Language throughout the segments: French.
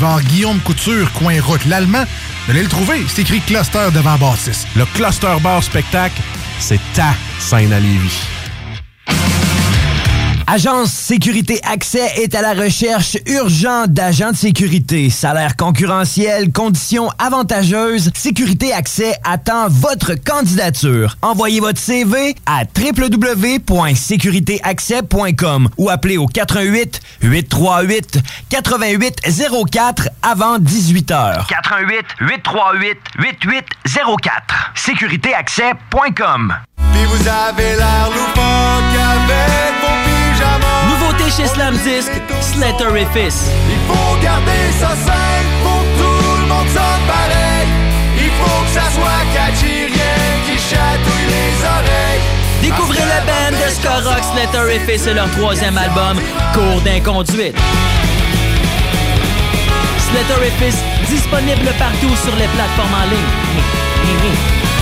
Genre Guillaume Couture, coin route l'Allemand, vous allez le trouver. C'est écrit Cluster devant Bâtisse. Le Cluster Bar Spectacle, c'est ta scène à Lévis. Agence Sécurité Accès est à la recherche urgente d'agents de sécurité. Salaire concurrentiel, conditions avantageuses. Sécurité Accès attend votre candidature. Envoyez votre CV à www.sécuritéaccès.com ou appelez au 88 838 8804 avant 18 h. 88 838 8804. Sécuritéaccès.com. Puis vous avez l'air loufoque avec vos Nouveauté chez Slam Disc, Slatterifice. Il faut garder ça simple pour que tout le monde sonne pareil. Il faut que ça soit catchy, rien qui chatouille les oreilles. Découvrez la band de ska rock Slatterifice et leur troisième album, Cours d'inconduite. Slatterifice, disponible partout sur les plateformes en ligne.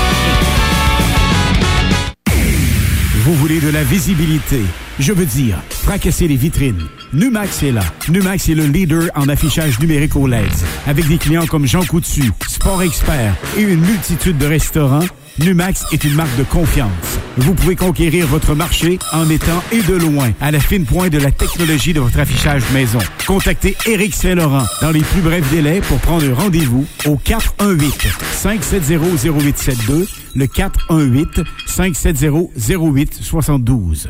Vous voulez de la visibilité? Je veux dire, fracasser les vitrines. Numax est là. Numax est le leader en affichage numérique au LED. Avec des clients comme Jean Coutu, Sport Expert et une multitude de restaurants, Numax est une marque de confiance. Vous pouvez conquérir votre marché en étant et de loin à la fine pointe de la technologie de votre affichage maison. Contactez Éric Saint-Laurent dans les plus brefs délais pour prendre rendez-vous au 418 570 0872 le 418 570 0872.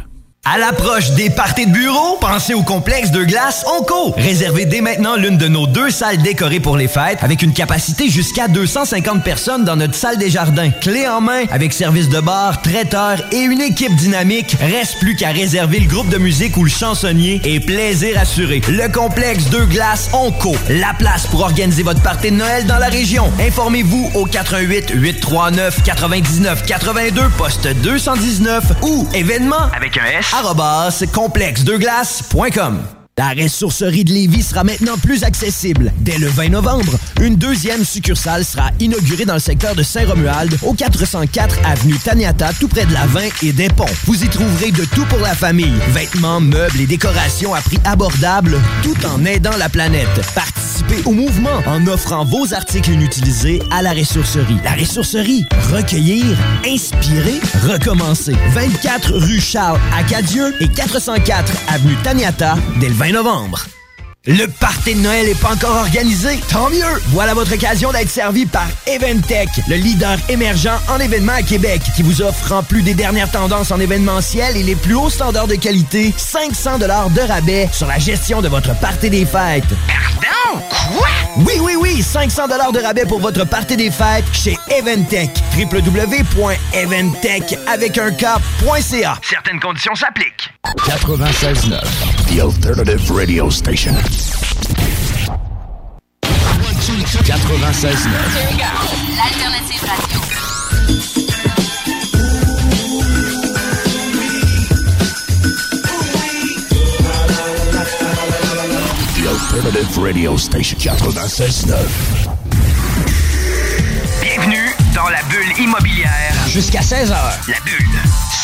À l'approche des parties de bureau, pensez au complexe de glace Onco. Réservez dès maintenant l'une de nos deux salles décorées pour les fêtes avec une capacité jusqu'à 250 personnes dans notre salle des jardins. Clé en main avec service de bar, traiteur et une équipe dynamique. Reste plus qu'à réserver le groupe de musique ou le chansonnier et plaisir assuré. Le complexe de glace Onco. La place pour organiser votre partie de Noël dans la région. Informez-vous au 88 839 99 82 poste 219 ou événement Avec un S. arrobas complexdeglace.com. La ressourcerie de Lévis sera maintenant plus accessible. Dès le 20 novembre, une deuxième succursale sera inaugurée dans le secteur de Saint-Romuald, au 404 avenue Taniata, tout près de la 20 et des ponts. Vous y trouverez de tout pour la famille. Vêtements, meubles et décorations à prix abordable, tout en aidant la planète. Participez au mouvement en offrant vos articles inutilisés à la ressourcerie. La ressourcerie, recueillir, inspirer, recommencer. 24 rue Charles Acadieux et 404 avenue Taniata, dès le 20 novembre. Le party de Noël n'est pas encore organisé? Tant mieux! Voilà votre occasion d'être servi par Eventech, le leader émergent en événements à Québec, qui vous offre, en plus des dernières tendances en événementiel et les plus hauts standards de qualité, 500 de rabais sur la gestion de votre party des fêtes. Pardon? Quoi? Oui, oui, oui! 500 de rabais pour votre party des fêtes chez Eventech. www.eventech avec un. Certaines conditions s'appliquent. 96.9, The Alternative Radio Station. 96.9, L'alternative radio. The Alternative Radio Station. 96.9. Bienvenue dans la bulle immobilière. Jusqu'à 16 heures. La bulle,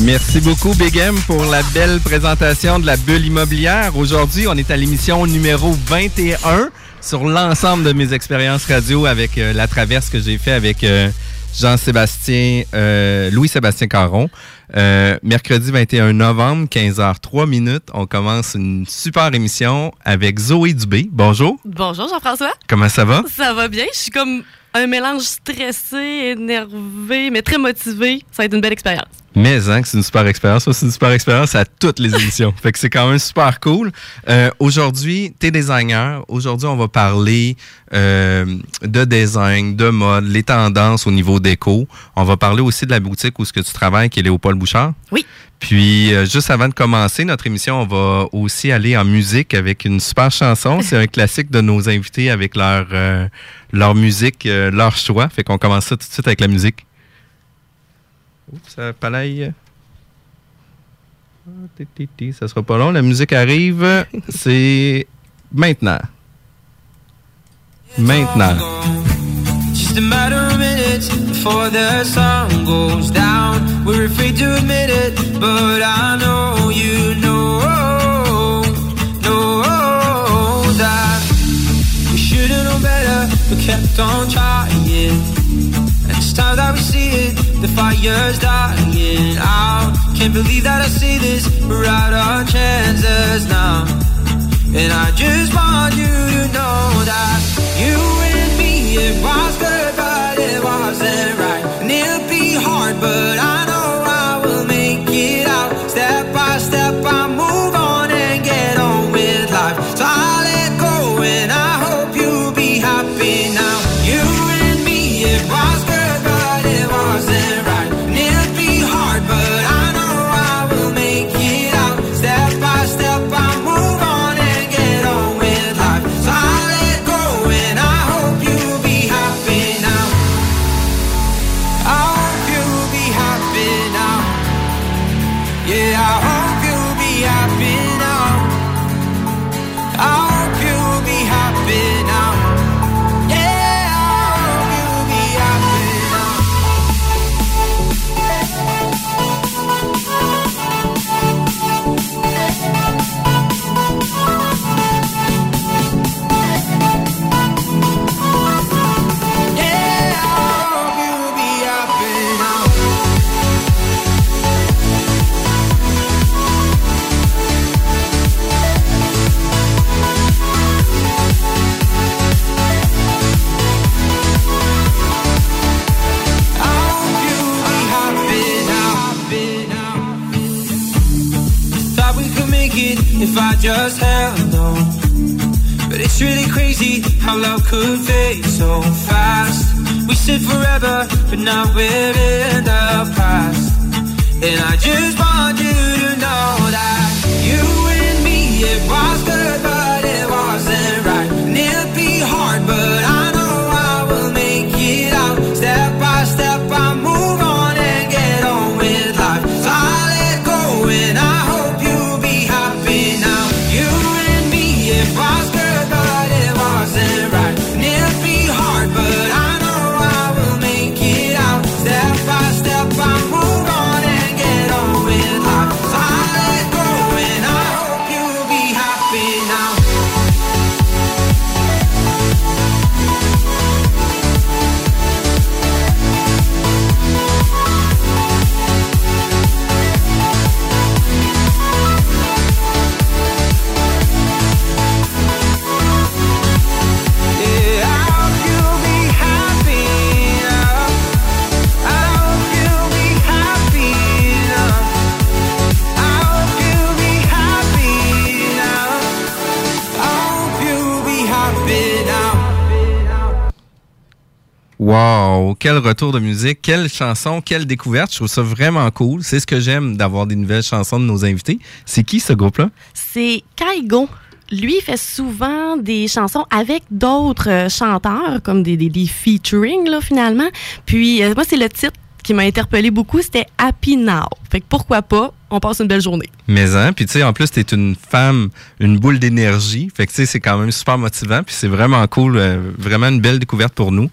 Merci beaucoup, Big M, pour la belle présentation de la bulle immobilière. Aujourd'hui, on est à l'émission numéro 21 sur l'ensemble de mes expériences radio avec euh, la traverse que j'ai fait avec euh, Jean-Sébastien, euh, Louis-Sébastien Caron. Euh, mercredi 21 novembre, 15h03 minutes. On commence une super émission avec Zoé Dubé. Bonjour. Bonjour Jean-François. Comment ça va? Ça va bien. Je suis comme un mélange stressé, énervé, mais très motivé. Ça va être une belle expérience. Mais hein, c'est une super expérience. Moi, C'est une super expérience à toutes les émissions. fait que c'est quand même super cool. Euh, aujourd'hui, t'es designer. Aujourd'hui, on va parler euh, de design, de mode, les tendances au niveau déco. On va parler aussi de la boutique où ce que tu travailles, qui est Léopold Bouchard. Oui. Puis, euh, juste avant de commencer notre émission, on va aussi aller en musique avec une super chanson. C'est un classique de nos invités avec leur, euh, leur musique, euh, leur choix. Fait qu'on commence ça tout de suite avec la musique. Ça ti, ti, Ça sera pas long. La musique arrive. C'est maintenant. Maintenant. Just a matter of minutes before the sun goes down. We're afraid to admit it, but I know you know, know that we should've known better, but kept on trying. And it's time that we see it, the fire's dying out. Can't believe that I see this, we're out our chances now. And I just want you to know just held on. But it's really crazy how love could fade so fast. We said forever, but now we're in the past. And I just want you to know that you and me, it was quel retour de musique, quelle chanson, quelle découverte. Je trouve ça vraiment cool. C'est ce que j'aime d'avoir des nouvelles chansons de nos invités. C'est qui ce groupe-là? C'est Kaigo. Lui, fait souvent des chansons avec d'autres euh, chanteurs, comme des, des, des featuring, là, finalement. Puis, euh, moi, c'est le titre qui m'a interpellé beaucoup, c'était Happy Now. Fait que pourquoi pas, on passe une belle journée. Mais hein, puis tu sais, en plus, t'es une femme, une boule d'énergie. Fait que tu sais, c'est quand même super motivant. Puis c'est vraiment cool, euh, vraiment une belle découverte pour nous.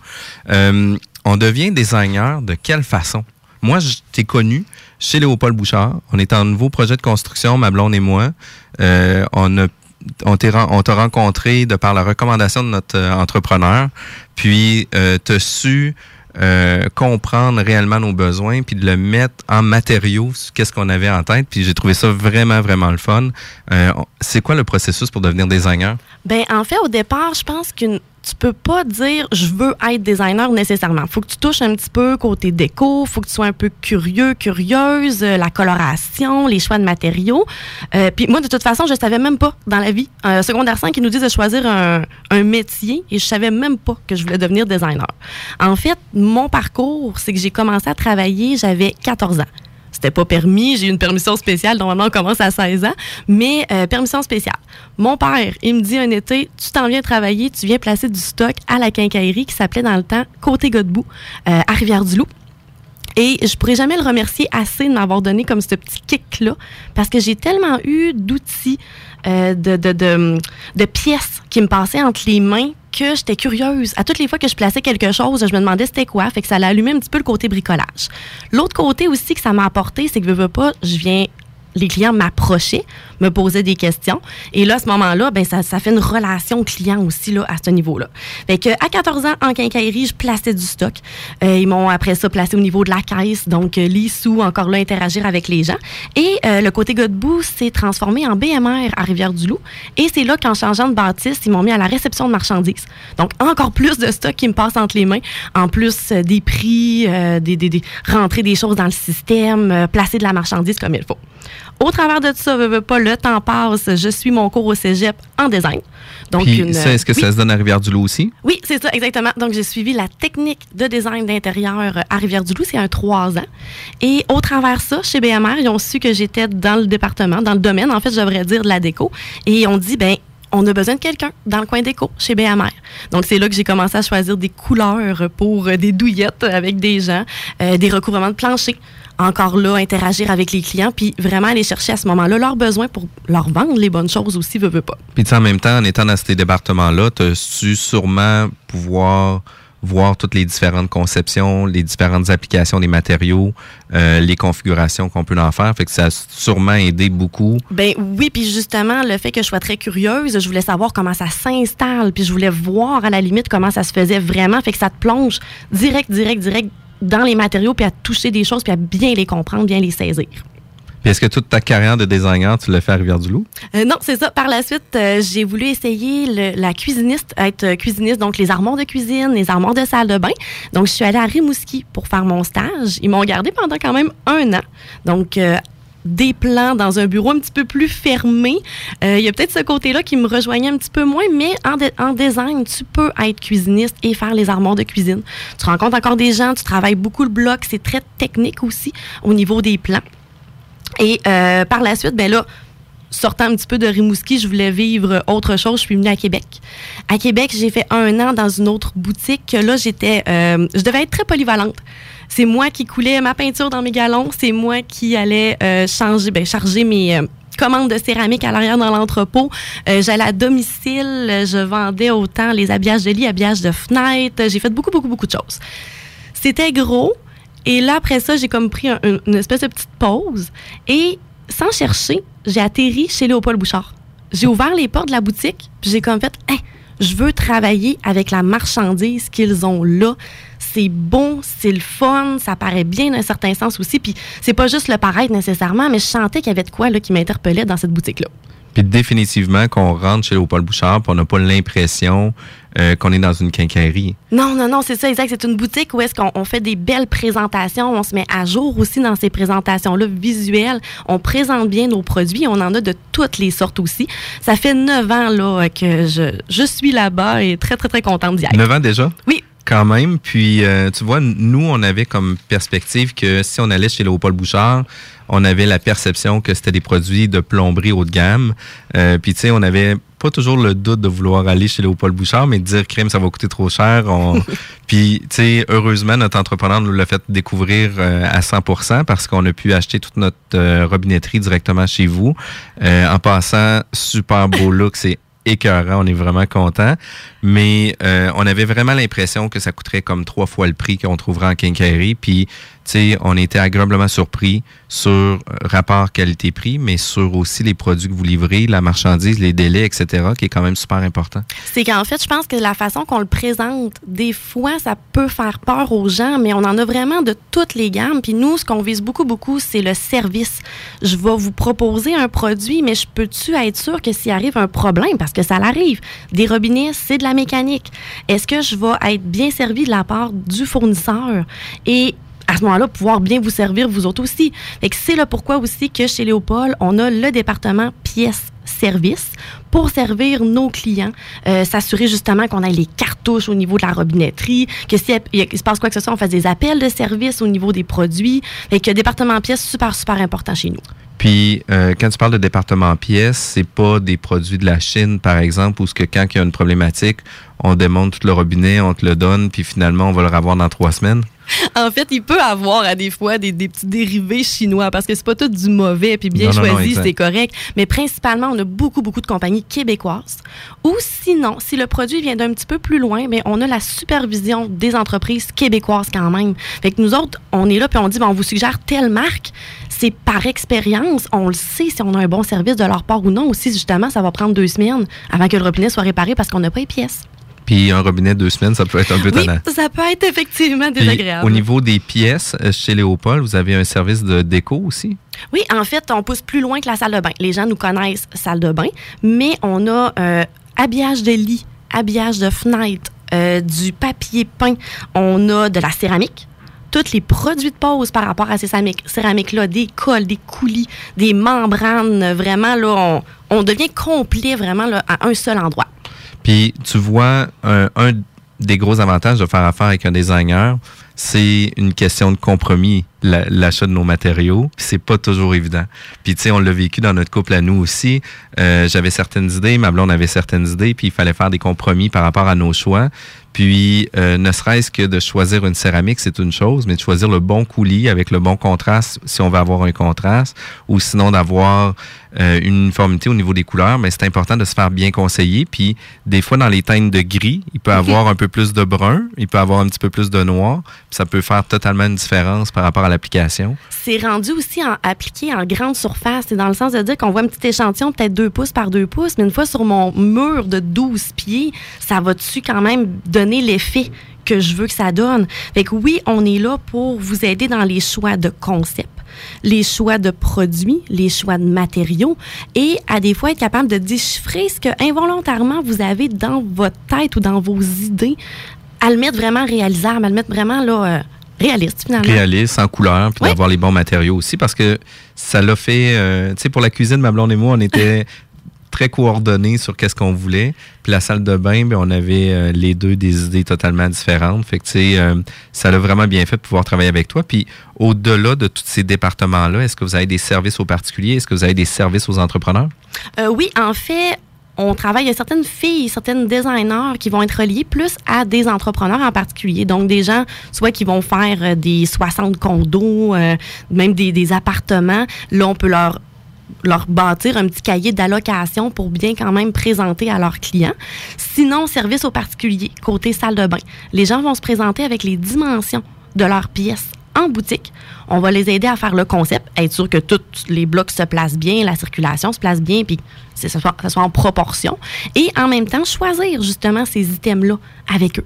Euh, on devient designer de quelle façon? Moi, je t'ai connu chez Léopold Bouchard. On est en nouveau projet de construction, ma blonde et moi. Euh, on t'a rencontré de par la recommandation de notre entrepreneur, puis euh, t'as su euh, comprendre réellement nos besoins, puis de le mettre en matériaux, qu'est-ce qu'on avait en tête, puis j'ai trouvé ça vraiment, vraiment le fun. Euh, c'est quoi le processus pour devenir designer? Ben, en fait, au départ, je pense qu'une tu peux pas dire je veux être designer nécessairement. Faut que tu touches un petit peu côté déco, faut que tu sois un peu curieux, curieuse, euh, la coloration, les choix de matériaux. Euh, puis moi, de toute façon, je savais même pas dans la vie. Euh, secondaire 5, ils nous disent de choisir un, un métier et je savais même pas que je voulais devenir designer. En fait, mon parcours, c'est que j'ai commencé à travailler, j'avais 14 ans. C'était pas permis, j'ai eu une permission spéciale, normalement on commence à 16 ans, mais euh, permission spéciale. Mon père, il me dit un été, tu t'en viens travailler, tu viens placer du stock à la quincaillerie qui s'appelait dans le temps Côté Godbout, euh, à Rivière-du-Loup. Et je pourrais jamais le remercier assez de m'avoir donné comme ce petit kick-là, parce que j'ai tellement eu d'outils, euh, de, de, de, de pièces qui me passaient entre les mains que j'étais curieuse. À toutes les fois que je plaçais quelque chose, je me demandais c'était quoi, fait que ça allait allumer un petit peu le côté bricolage. L'autre côté aussi que ça m'a apporté, c'est que, pas, je viens les clients m'approchaient, me posaient des questions. Et là, à ce moment-là, ben, ça, fait une relation client aussi là, à ce niveau-là. Fait que, à 14 ans, en quincaillerie, je plaçais du stock. Euh, ils m'ont après ça placé au niveau de la caisse, donc euh, encore là, interagir avec les gens. Et euh, le côté Godbout s'est transformé en BMR à Rivière-du-Loup. Et c'est là qu'en changeant de bâtisse, ils m'ont mis à la réception de marchandises. Donc, encore plus de stock qui me passe entre les mains, en plus euh, des prix, des, des, des, rentrer des choses dans le système, placer de la marchandise comme il faut. Au travers de ça, veux, veux pas, le temps passe. Je suis mon cours au cégep en design. Donc, ça, est-ce que oui. ça se donne à Rivière-du-Loup aussi? Oui, c'est ça, exactement. Donc, j'ai suivi la technique de design d'intérieur à Rivière-du-Loup. C'est un trois ans. Et au travers ça, chez BMR, ils ont su que j'étais dans le département, dans le domaine, en fait, je devrais dire, de la déco. Et ils ont dit, ben, on a besoin de quelqu'un dans le coin déco chez BMR. Donc, c'est là que j'ai commencé à choisir des couleurs pour euh, des douillettes avec des gens, euh, des recouvrements de plancher. Encore là, interagir avec les clients, puis vraiment aller chercher à ce moment-là leurs besoins pour leur vendre les bonnes choses aussi, veux, veux pas. Puis en même temps, en étant dans ces départements-là, tu as su sûrement pouvoir voir toutes les différentes conceptions, les différentes applications des matériaux, euh, les configurations qu'on peut en faire. Fait que ça a sûrement aidé beaucoup. Ben oui, puis justement, le fait que je sois très curieuse, je voulais savoir comment ça s'installe, puis je voulais voir à la limite comment ça se faisait vraiment. Fait que ça te plonge direct, direct, direct dans les matériaux, puis à toucher des choses, puis à bien les comprendre, bien les saisir. Puis est-ce que toute ta carrière de designer, tu l'as fait à Rivière-du-Loup? Euh, non, c'est ça. Par la suite, euh, j'ai voulu essayer le- la cuisiniste, être euh, cuisiniste, donc les armoires de cuisine, les armoires de salle de bain. Donc, je suis allée à Rimouski pour faire mon stage. Ils m'ont gardé pendant quand même un an. Donc, des plans dans un bureau un petit peu plus fermé. Il y a peut-être ce côté-là qui me rejoignait un petit peu moins, mais en, de- en design, tu peux être cuisiniste et faire les armoires de cuisine. Tu rencontres encore des gens, tu travailles beaucoup le bloc, c'est très technique aussi au niveau des plans. Et euh, par la suite, ben là, sortant un petit peu de Rimouski, je voulais vivre autre chose. Je suis venue à Québec. À Québec, j'ai fait un an dans une autre boutique. Là, j'étais, euh, je devais être très polyvalente. C'est moi qui coulais ma peinture dans mes galons. C'est moi qui allais euh, changer, ben, charger mes euh, commandes de céramique à l'arrière dans l'entrepôt. Euh, J'allais à domicile. Je vendais autant les habillages de lit, habillages de fenêtres. J'ai fait beaucoup, beaucoup, beaucoup de choses. C'était gros. Et là, après ça, j'ai comme pris un- un- une espèce de petite pause. Et sans chercher, j'ai atterri chez Léopold Bouchard. J'ai ouvert les portes de la boutique, puis j'ai comme fait, Hein, je veux travailler avec la marchandise qu'ils ont là. C'est bon, c'est le fun, ça paraît bien d'un certain sens aussi. Puis c'est pas juste le paraître nécessairement, mais je sentais qu'il y avait de quoi là, qui m'interpellait dans cette boutique-là. Puis définitivement qu'on rentre chez Léopold Bouchard, puis on n'a pas l'impression euh, qu'on est dans une quincaillerie. Non, non, non, c'est ça, exact. C'est une boutique où est-ce qu'on on fait des belles présentations, on se met à jour aussi dans ces présentations-là visuelles. On présente bien nos produits, on en a de toutes les sortes aussi. Ça fait neuf ans là que je, je suis là-bas et très, très, très contente d'y être. 9 ans déjà? Oui. Quand même. Puis, euh, tu vois, nous, on avait comme perspective que si on allait chez Léopold Bouchard, on avait la perception que c'était des produits de plomberie haut de gamme. Euh, puis, tu sais, on avait pas toujours le doute de vouloir aller chez Léopold Bouchard, mais de dire, crème, ça va coûter trop cher. On... puis, tu sais, heureusement, notre entrepreneur nous l'a fait découvrir euh, à 100% parce qu'on a pu acheter toute notre euh, robinetterie directement chez vous. Euh, en passant, super beau look, c'est écœurant, on est vraiment content. Mais euh, on avait vraiment l'impression que ça coûterait comme trois fois le prix qu'on trouverait en quincaillerie. Puis, on était agréablement surpris sur euh, rapport qualité-prix, mais sur aussi les produits que vous livrez, la marchandise, les délais, etc., qui est quand même super important. C'est qu'en fait, je pense que la façon qu'on le présente, des fois, ça peut faire peur aux gens, mais on en a vraiment de toutes les gammes. Puis nous, ce qu'on vise beaucoup, beaucoup, c'est le service. Je vais vous proposer un produit, mais je peux-tu être sûr que s'il arrive un problème, parce que ça l'arrive, des robinets, c'est de la mécanique. Est-ce que je vais être bien servi de la part du fournisseur? Et à ce moment-là, pouvoir bien vous servir, vous autres aussi. Fait que c'est le pourquoi aussi que chez Léopold, on a le département pièces service pour servir nos clients, euh, s'assurer justement qu'on ait les cartouches au niveau de la robinetterie, que si il se passe quoi que ce soit, on fasse des appels de service au niveau des produits. Fait que département pièces, super, super important chez nous. Puis, euh, quand tu parles de département pièces, c'est pas des produits de la Chine, par exemple, où ce que quand il y a une problématique, on démonte tout le robinet, on te le donne, puis finalement, on va le revoir dans trois semaines? En fait, il peut avoir à des fois des, des petits dérivés chinois parce que c'est pas tout du mauvais puis bien Non, choisi, c'est correct. Mais principalement, on a beaucoup beaucoup de compagnies québécoises. Ou sinon, si le produit vient d'un petit peu plus loin, mais on a la supervision des entreprises québécoises quand même. Fait que nous autres, on est là puis on dit ben, on vous suggère telle marque. C'est par expérience, on le sait si on a un bon service de leur part ou non. Aussi, justement, ça va prendre deux semaines avant que le robinet soit réparé parce qu'on n'a pas les pièces. Puis, un robinet deux semaines, ça peut être un peu Oui, tannant. ça peut être effectivement Puis, désagréable. au niveau des pièces, euh, chez Léopold, vous avez un service de déco aussi? Oui, en fait, on pousse plus loin que la salle de bain. Les gens nous connaissent salle de bain, mais on a euh, habillage de lit, habillage de fenêtre, euh, du papier peint, on a de la céramique. Tous les produits de pose par rapport à ces céramiques- céramiques-là, des cols, des coulis, des membranes, vraiment, là, on, on devient complet vraiment là, à un seul endroit. Puis tu vois, un, des gros avantages de faire affaire avec un designer, c'est une question de compromis, la- l'achat de nos matériaux. C'est pas toujours évident. Puis tu sais, on l'a vécu dans notre couple à nous aussi. Euh, J'avais certaines idées, ma blonde avait certaines idées, puis il fallait faire des compromis par rapport à nos choix. Puis, euh, ne serait-ce que de choisir une céramique, c'est une chose, mais de choisir le bon coulis avec le bon contraste, si on veut avoir un contraste, ou sinon d'avoir euh, une uniformité au niveau des couleurs, mais c'est important de se faire bien conseiller. Puis, des fois, dans les teintes de gris, il peut avoir un peu plus de brun, il peut avoir un petit peu plus de noir, puis ça peut faire totalement une différence par rapport à l'application. C'est rendu aussi en, appliqué en grande surface. C'est dans le sens de dire qu'on voit un petit échantillon, peut-être 2 pouces par 2 pouces, mais une fois sur mon mur de 12 pieds, ça va-tu quand même donner l'effet que je veux que ça donne? Fait que oui, on est là pour vous aider dans les choix de concept, les choix de produits, les choix de matériaux et à des fois être capable de déchiffrer ce que involontairement vous avez dans votre tête ou dans vos idées, à le mettre vraiment réalisable, à le mettre vraiment là, euh, réaliste finalement. réaliste, en couleur, puis d'avoir les bons matériaux aussi, parce que ça l'a fait, euh, tu sais, pour la cuisine, ma blonde et moi, on était très coordonnés sur qu'est-ce qu'on voulait. Puis la salle de bain, ben, on avait euh, les deux des idées totalement différentes. Fait que, tu euh, ça l'a vraiment bien fait de pouvoir travailler avec toi. Puis au-delà de tous ces départements-là, est-ce que vous avez des services aux particuliers? Est-ce que vous avez des services aux entrepreneurs? Euh, oui, en fait, on travaille, il certaines filles, certaines designers qui vont être reliées plus à des entrepreneurs en particulier. Donc, des gens, soit qui vont faire des 60 condos, même des appartements. Là, on peut leur leur bâtir un petit cahier d'allocation pour bien quand même présenter à leurs clients. Sinon, service aux particuliers, côté salle de bain. Les gens vont se présenter avec les dimensions de leurs pièces en boutique. On va les aider à faire le concept, être sûr que tous les blocs se placent bien, la circulation se place bien, puis que ce soit, en proportion. Et en même temps, choisir justement ces items-là avec eux.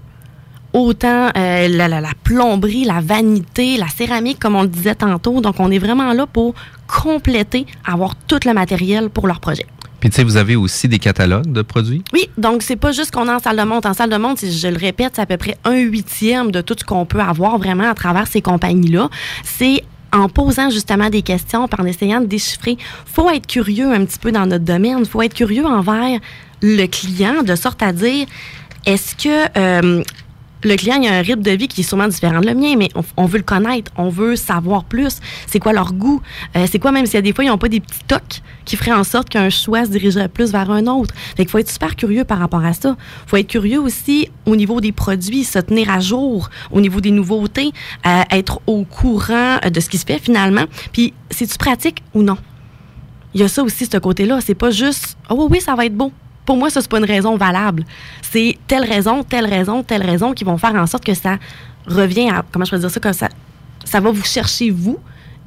Autant euh, la- la plomberie, la vanité, la céramique, comme on le disait tantôt. Donc, on est vraiment là pour compléter, avoir tout le matériel pour leur projet. Puis, tu sais, vous avez aussi des catalogues de produits? Oui, donc c'est pas juste qu'on est en salle de monte. En salle de monte, si je le répète, c'est à peu près un huitième de tout ce qu'on peut avoir vraiment à travers ces compagnies-là. C'est en posant justement des questions, puis en essayant de déchiffrer. faut être curieux un petit peu dans notre domaine. faut être curieux envers le client, de sorte à dire, est-ce que... euh, le client il a un rythme de vie qui est sûrement différent de le mien, mais on, veut le connaître, on veut savoir plus. C'est quoi leur goût? Euh, c'est quoi, même s'il y a des fois, ils n'ont pas des petits tocs qui feraient en sorte qu'un choix se dirigerait plus vers un autre. Fait qu'il faut être super curieux par rapport à ça. faut être curieux aussi au niveau des produits, se tenir à jour, au niveau des nouveautés, euh, être au courant euh, de ce qui se fait finalement. Puis, c'est-tu pratique ou non? Il y a ça aussi, ce côté-là. C'est pas juste, oh oui, ça va être beau. Pour moi, ça, c'est pas une raison valable. C'est telle raison, telle raison, telle raison qui vont faire en sorte que ça revient à, comment je peux dire ça, que ça, ça va vous chercher vous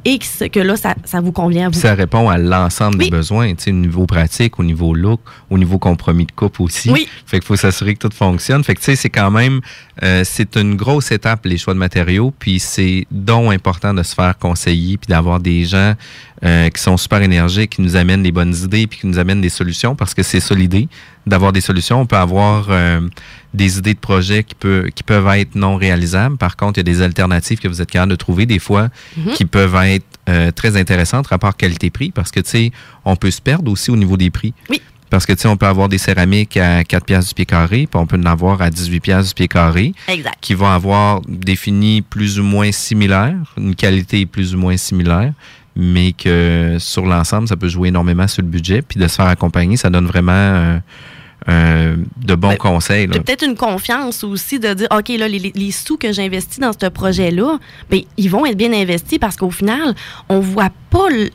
et que, là, ça, ça vous convient à Puis vous. ça répond à l'ensemble des besoins, tu sais, au niveau pratique, au niveau look, au niveau compromis de coupe aussi. Oui. Fait qu'il faut s'assurer que tout fonctionne. Fait que tu sais, c'est quand même, euh, c'est une grosse étape les choix de matériaux. Puis c'est donc important de se faire conseiller puis d'avoir des gens euh, qui sont super énergiques, qui nous amènent des bonnes idées puis qui nous amènent des solutions parce que c'est ça l'idée d'avoir des solutions. On peut avoir euh, des idées de projets qui, peut, qui peuvent être non réalisables. Par contre, il y a des alternatives que vous êtes capable de trouver des fois Mhm. qui peuvent être euh, très intéressantes, rapport qualité-prix, parce que, tu sais, on peut se perdre aussi au niveau des prix. Oui. Parce que, tu sais, on peut avoir des céramiques à 4 piastres du pied carré, puis on peut en avoir à 18 piastres du pied carré. Exact. Qui vont avoir des finis plus ou moins similaires, une qualité plus ou moins similaire, mais que sur l'ensemble, ça peut jouer énormément sur le budget. Puis de se faire accompagner, ça donne vraiment euh, euh, de bons conseils. là. Puis peut-être une confiance aussi de dire, OK, là, les, sous que j'investis dans ce projet-là, ben, ils vont être bien investis parce qu'au final, on voit pas... le-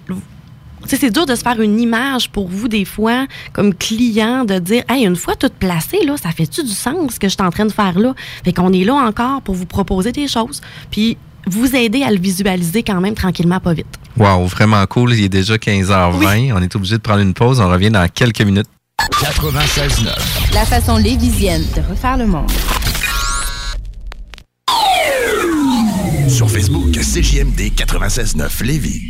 Tu sais, c'est dur de se faire une image pour vous, des fois, comme client, de dire, hey, une fois tout placé, là, ça fait-tu du sens ce que je suis en train de faire là? Fait qu'on est là encore pour vous proposer des choses. Puis vous aider à le visualiser quand même tranquillement, pas vite. Wow, vraiment cool. Il est déjà 15h20. On est obligé de prendre une pause. On revient dans quelques minutes. 96.9. La façon lévisienne de refaire le monde. Sur Facebook, CJMD 96.9 Lévis.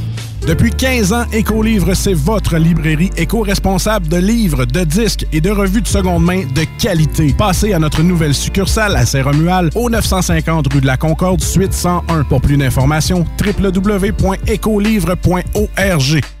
Depuis 15 ans, Écolivre, c'est votre librairie éco-responsable de livres, de disques et de revues de seconde main de qualité. Passez à notre nouvelle succursale à Saint-Romuald, au 950 rue de la Concorde, suite 101. Pour plus d'informations, www.écolivre.org.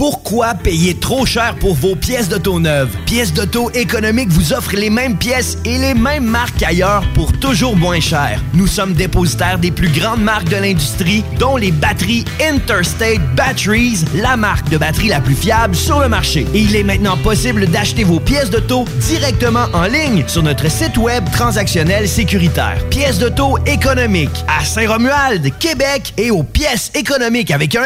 Pourquoi payer trop cher pour vos pièces d'auto neuves? Pièces d'auto économiques vous offre les mêmes pièces et les mêmes marques ailleurs pour toujours moins cher. Nous sommes dépositaires des plus grandes marques de l'industrie, dont les batteries Interstate Batteries, la marque de batterie la plus fiable sur le marché. Et il est maintenant possible d'acheter vos pièces d'auto directement en ligne sur notre site web transactionnel sécuritaire. Pièces d'auto économiques à Saint-Romuald, Québec et aux pièces économiques avec un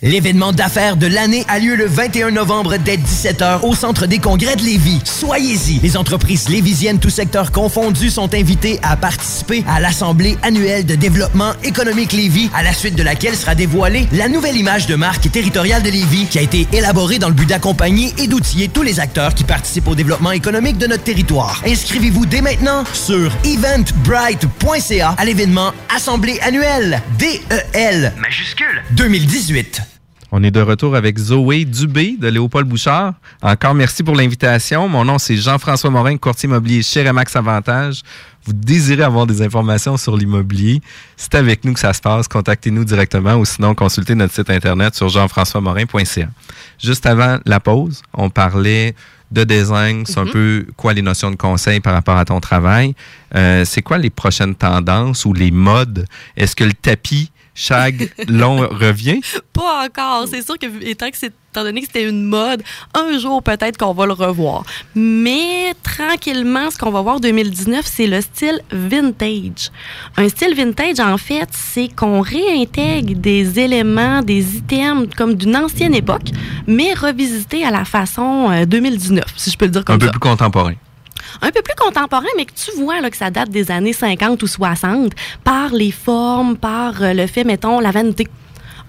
L'événement d'affaires de l'année a lieu le 21 novembre dès 17h au Centre des congrès de Lévis. Soyez-y. Les entreprises lévisiennes, tous secteurs confondus, sont invitées à participer à l'Assemblée annuelle de développement économique Lévis, à la suite de laquelle sera dévoilée la nouvelle image de marque territoriale de Lévis qui a été élaborée dans le but d'accompagner et d'outiller tous les acteurs qui participent au développement économique de notre territoire. Inscrivez-vous dès maintenant sur eventbrite.ca à l'événement Assemblée annuelle DEL Majuscule. 2018. On est de retour avec Zoé Dubé de Léopold Bouchard. Encore merci pour l'invitation. Mon nom, c'est Jean-François Morin, courtier immobilier chez Remax Avantage. Vous désirez avoir des informations sur l'immobilier, c'est avec nous que ça se passe. Contactez-nous directement ou sinon consultez notre site internet sur jean-françois-morin.ca. Juste avant la pause, on parlait de design, c'est un peu quoi les notions de conseil par rapport à ton travail. Euh, c'est quoi les prochaines tendances ou les modes? Est-ce que le tapis shag long revient? Pas encore. C'est sûr que, étant, que c'est, étant donné que c'était une mode, un jour peut-être qu'on va le revoir. Mais tranquillement, ce qu'on va voir en 2019, c'est le style vintage. Un style vintage, en fait, c'est qu'on réintègre des éléments, des items comme d'une ancienne époque, mais revisités à la façon euh, 2019, si je peux le dire comme un peu ça plus contemporain. Un peu plus contemporain, mais que tu vois là, que ça date des années 50 ou 60 par les formes, par euh, le fait, mettons, la vanité.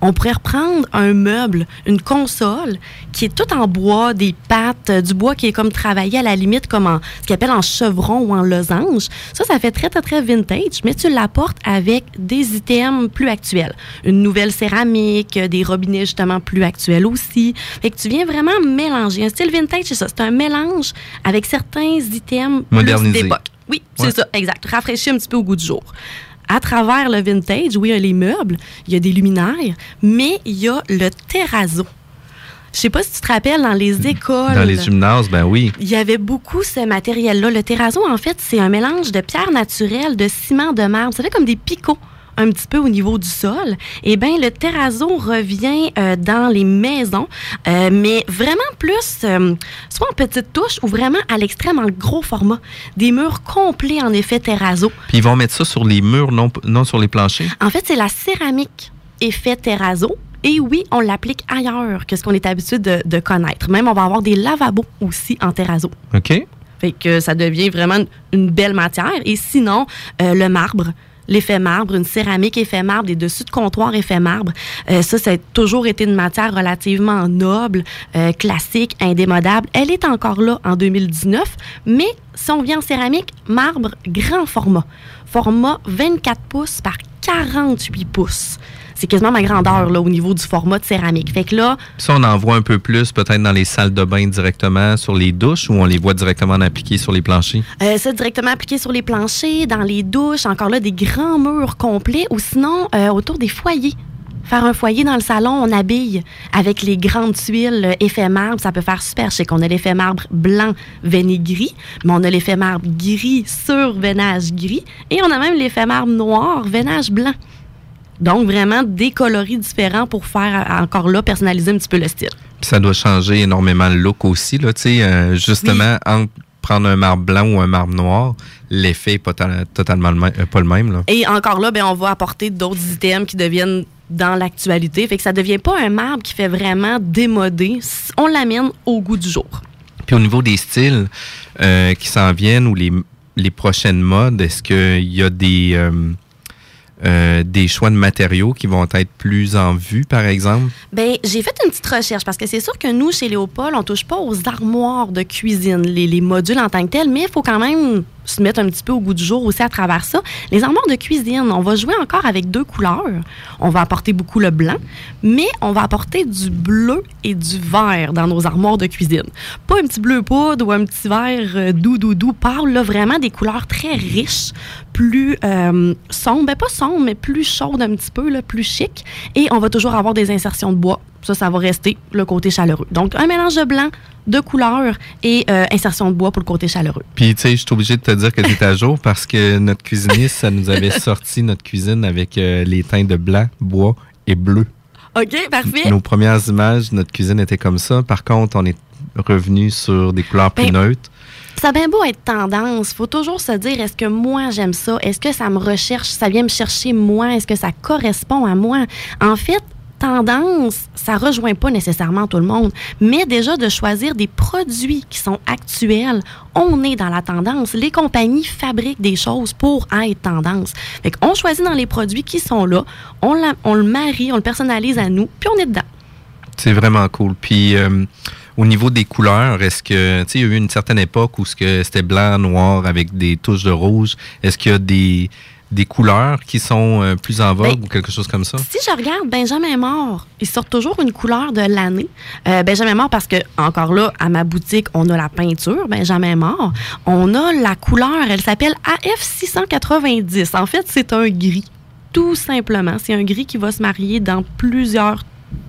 On pourrait reprendre un meuble, une console, qui est tout en bois, des pattes, euh, du bois qui est comme travaillé à la limite comme en, ce qu'on appelle en chevron ou en losange. Ça, ça fait très, très, très vintage, mais tu l'apportes avec des items plus actuels. Une nouvelle céramique, euh, des robinets justement plus actuels aussi. Fait que tu viens vraiment mélanger. Un style vintage, c'est ça. C'est un mélange avec certains items d'époque. Oui, Ouais. c'est ça, exact. Rafraîchir un petit peu au goût du jour. À travers le vintage, oui, il y a les meubles, il y a des luminaires, mais il y a le terrazzo. Je sais pas si tu te rappelles, dans les écoles... Dans les gymnases, ben oui. Il y avait beaucoup ce matériel-là. Le terrazzo, en fait, c'est un mélange de pierre naturelle, de ciment, de marbre. Ça fait comme des picots un petit peu au niveau du sol. Eh bien, le terrazzo revient euh, dans les maisons, euh, mais vraiment plus, euh, soit en petite touche ou vraiment à l'extrême en gros format. Des murs complets, en effet, terrazzo. Puis ils vont mettre ça sur les murs, non, non sur les planchers? En fait, c'est la céramique effet terrazzo. Et oui, on l'applique ailleurs que ce qu'on est habitué de, de connaître. Même, on va avoir des lavabos aussi en terrazzo. OK? Fait que ça devient vraiment une- belle matière. Et sinon, le marbre, l'effet marbre, une céramique effet marbre, des dessus de comptoir effet marbre, euh, ça, ça a toujours été une matière relativement noble, euh, classique, indémodable. Elle est encore là en 2019, mais si on vient en céramique, marbre grand format. Format 24 pouces par 48 pouces. C'est quasiment ma grandeur là, au niveau du format de céramique. Fait que là, Ça, on en voit un peu plus peut-être dans les salles de bain directement, sur les douches, ou on les voit directement appliqués sur les planchers? Euh, ça directement appliqué sur les planchers, dans les douches, encore là des grands murs complets ou sinon euh, autour des foyers. Faire un foyer dans le salon, on habille avec les grandes tuiles euh, effet marbre, ça peut faire super chic. On a l'effet marbre blanc veinigris, mais on a l'effet marbre gris sur veinage gris et on a même l'effet marbre noir veinage blanc. Donc vraiment des coloris différents pour faire euh, encore là personnaliser un petit peu le style. Puis ça doit changer énormément le look aussi, là, tu sais, euh, justement, entre prendre un marbre blanc ou un marbre noir, l'effet n'est pas ta- totalement le euh, pas le même, là. Et encore là, ben, on va apporter d'autres items qui deviennent dans l'actualité. Fait que ça devient pas un marbre qui fait vraiment démodé. On l'amène au goût du jour. Puis au niveau des styles euh, qui s'en viennent ou les, les prochaines modes, est-ce qu'il y a des, euh, des choix de matériaux qui vont être plus en vue, par exemple? Ben, j'ai fait une petite recherche parce que c'est sûr que nous, chez Léopold, on touche pas aux armoires de cuisine, les, les modules en tant que tels, mais il faut quand même se mettre un petit peu au goût du jour aussi à travers ça. Les armoires de cuisine, on va jouer encore avec deux couleurs. On va apporter beaucoup le blanc, mais on va apporter du bleu et du vert dans nos armoires de cuisine. Pas un petit bleu poudre ou un petit vert euh, doux, doux, doux, pâle, là, vraiment des couleurs très riches, plus euh, sombres, ben pas sombres, mais plus chaudes un petit peu, là, plus chic. Et on va toujours avoir des insertions de bois. Ça, ça va rester le côté chaleureux. Donc, un mélange de blanc, de couleurs et euh, insertion de bois pour le côté chaleureux. Puis, tu sais, je suis obligé de te dire que tu es à jour parce que notre cuisiniste, ça nous avait sorti notre cuisine avec euh, les teints de blanc, bois et bleu. OK, parfait. Nos premières images, notre cuisine était comme ça. Par contre, on est revenu sur des couleurs plus Ben, neutres. Ça a bien beau être tendance, faut toujours se dire est-ce que moi j'aime ça? Est-ce que ça me recherche? Ça vient me chercher moi? Est-ce que ça correspond à moi? En fait, tendance, ça rejoint pas nécessairement tout le monde, mais déjà de choisir des produits qui sont actuels, on est dans la tendance. Les compagnies fabriquent des choses pour être tendance. Fait qu'on choisit dans les produits qui sont là, on, on le marie, on le personnalise à nous, puis on est dedans. C'est vraiment cool. Puis euh, au niveau des couleurs, est-ce que tu sais, il y a eu une certaine époque où c'était blanc, noir avec des touches de rouge. Est-ce qu'il y a des, des couleurs qui sont euh, plus en vogue Ben, ou quelque chose comme ça? Si je regarde Benjamin Mort, il sort toujours une couleur de l'année. Euh, Benjamin Mort, parce que, encore là, à ma boutique, on a la peinture Benjamin Mort. On a la couleur, elle s'appelle AF690. En fait, c'est un gris. Tout simplement. C'est un gris qui va se marier dans plusieurs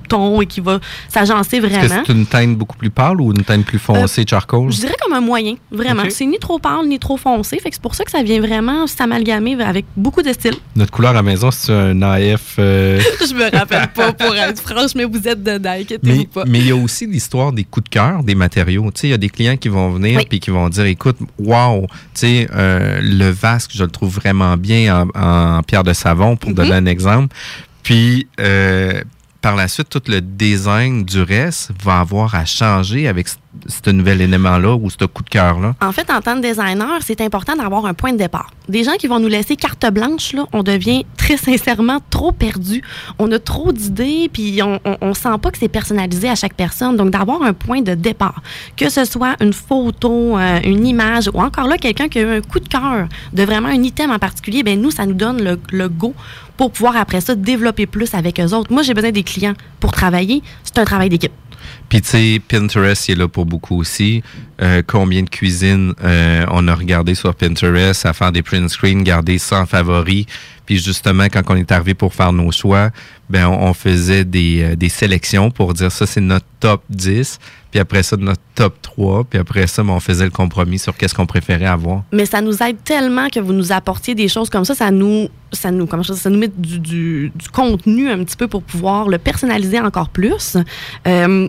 tons et qui va s'agencer Est-ce que vraiment. c'est une teinte beaucoup plus pâle ou une teinte plus foncée, charcoal? Je dirais comme un moyen, vraiment. C'est ni trop pâle ni trop foncé. Fait que c'est pour ça que ça vient vraiment s'amalgamer avec beaucoup de styles. Notre couleur à la maison, c'est un AF. euh, je me rappelle pas pour être franche, mais vous êtes dedans, inquiétez-vous pas. mais il y a aussi l'histoire des coups de cœur des matériaux. Il y a des clients qui vont venir Oui. puis qui vont dire, écoute, wow, euh, le vasque, je le trouve vraiment bien en, en pierre de savon, pour Mhm. donner un exemple. Puis, euh, par la suite, tout le design du reste va avoir à changer avec ce nouvel élément-là ou ce coup de cœur-là? En fait, en tant que designer, c'est important d'avoir un point de départ. Des gens qui vont nous laisser carte blanche, on devient très sincèrement trop perdu. On a trop d'idées, puis on, sent pas que c'est personnalisé à chaque personne. Donc, d'avoir un point de départ, que ce soit une photo, euh, une image, ou encore là, quelqu'un qui a un coup de cœur de vraiment un item en particulier, ben nous, ça nous donne le, le go pour pouvoir après ça développer plus avec eux autres. Moi, j'ai besoin des clients pour travailler. C'est un travail d'équipe. Puis tu sais, Pinterest il est là pour beaucoup aussi. Euh, combien de cuisines euh, on a regardé sur Pinterest à faire des print screens, garder ça en favori. Puis justement, quand on est arrivé pour faire nos choix, ben on, faisait des, euh, des sélections pour dire ça c'est notre top 10. Puis après ça, notre top 3. Puis après ça, ben, on faisait le compromis sur qu'est-ce qu'on préférait avoir. Mais ça nous aide tellement que vous nous apportiez des choses comme ça. Ça nous, ça nous, comment je dis, ça nous met du, du- du contenu un petit peu pour pouvoir le personnaliser encore plus. Euh,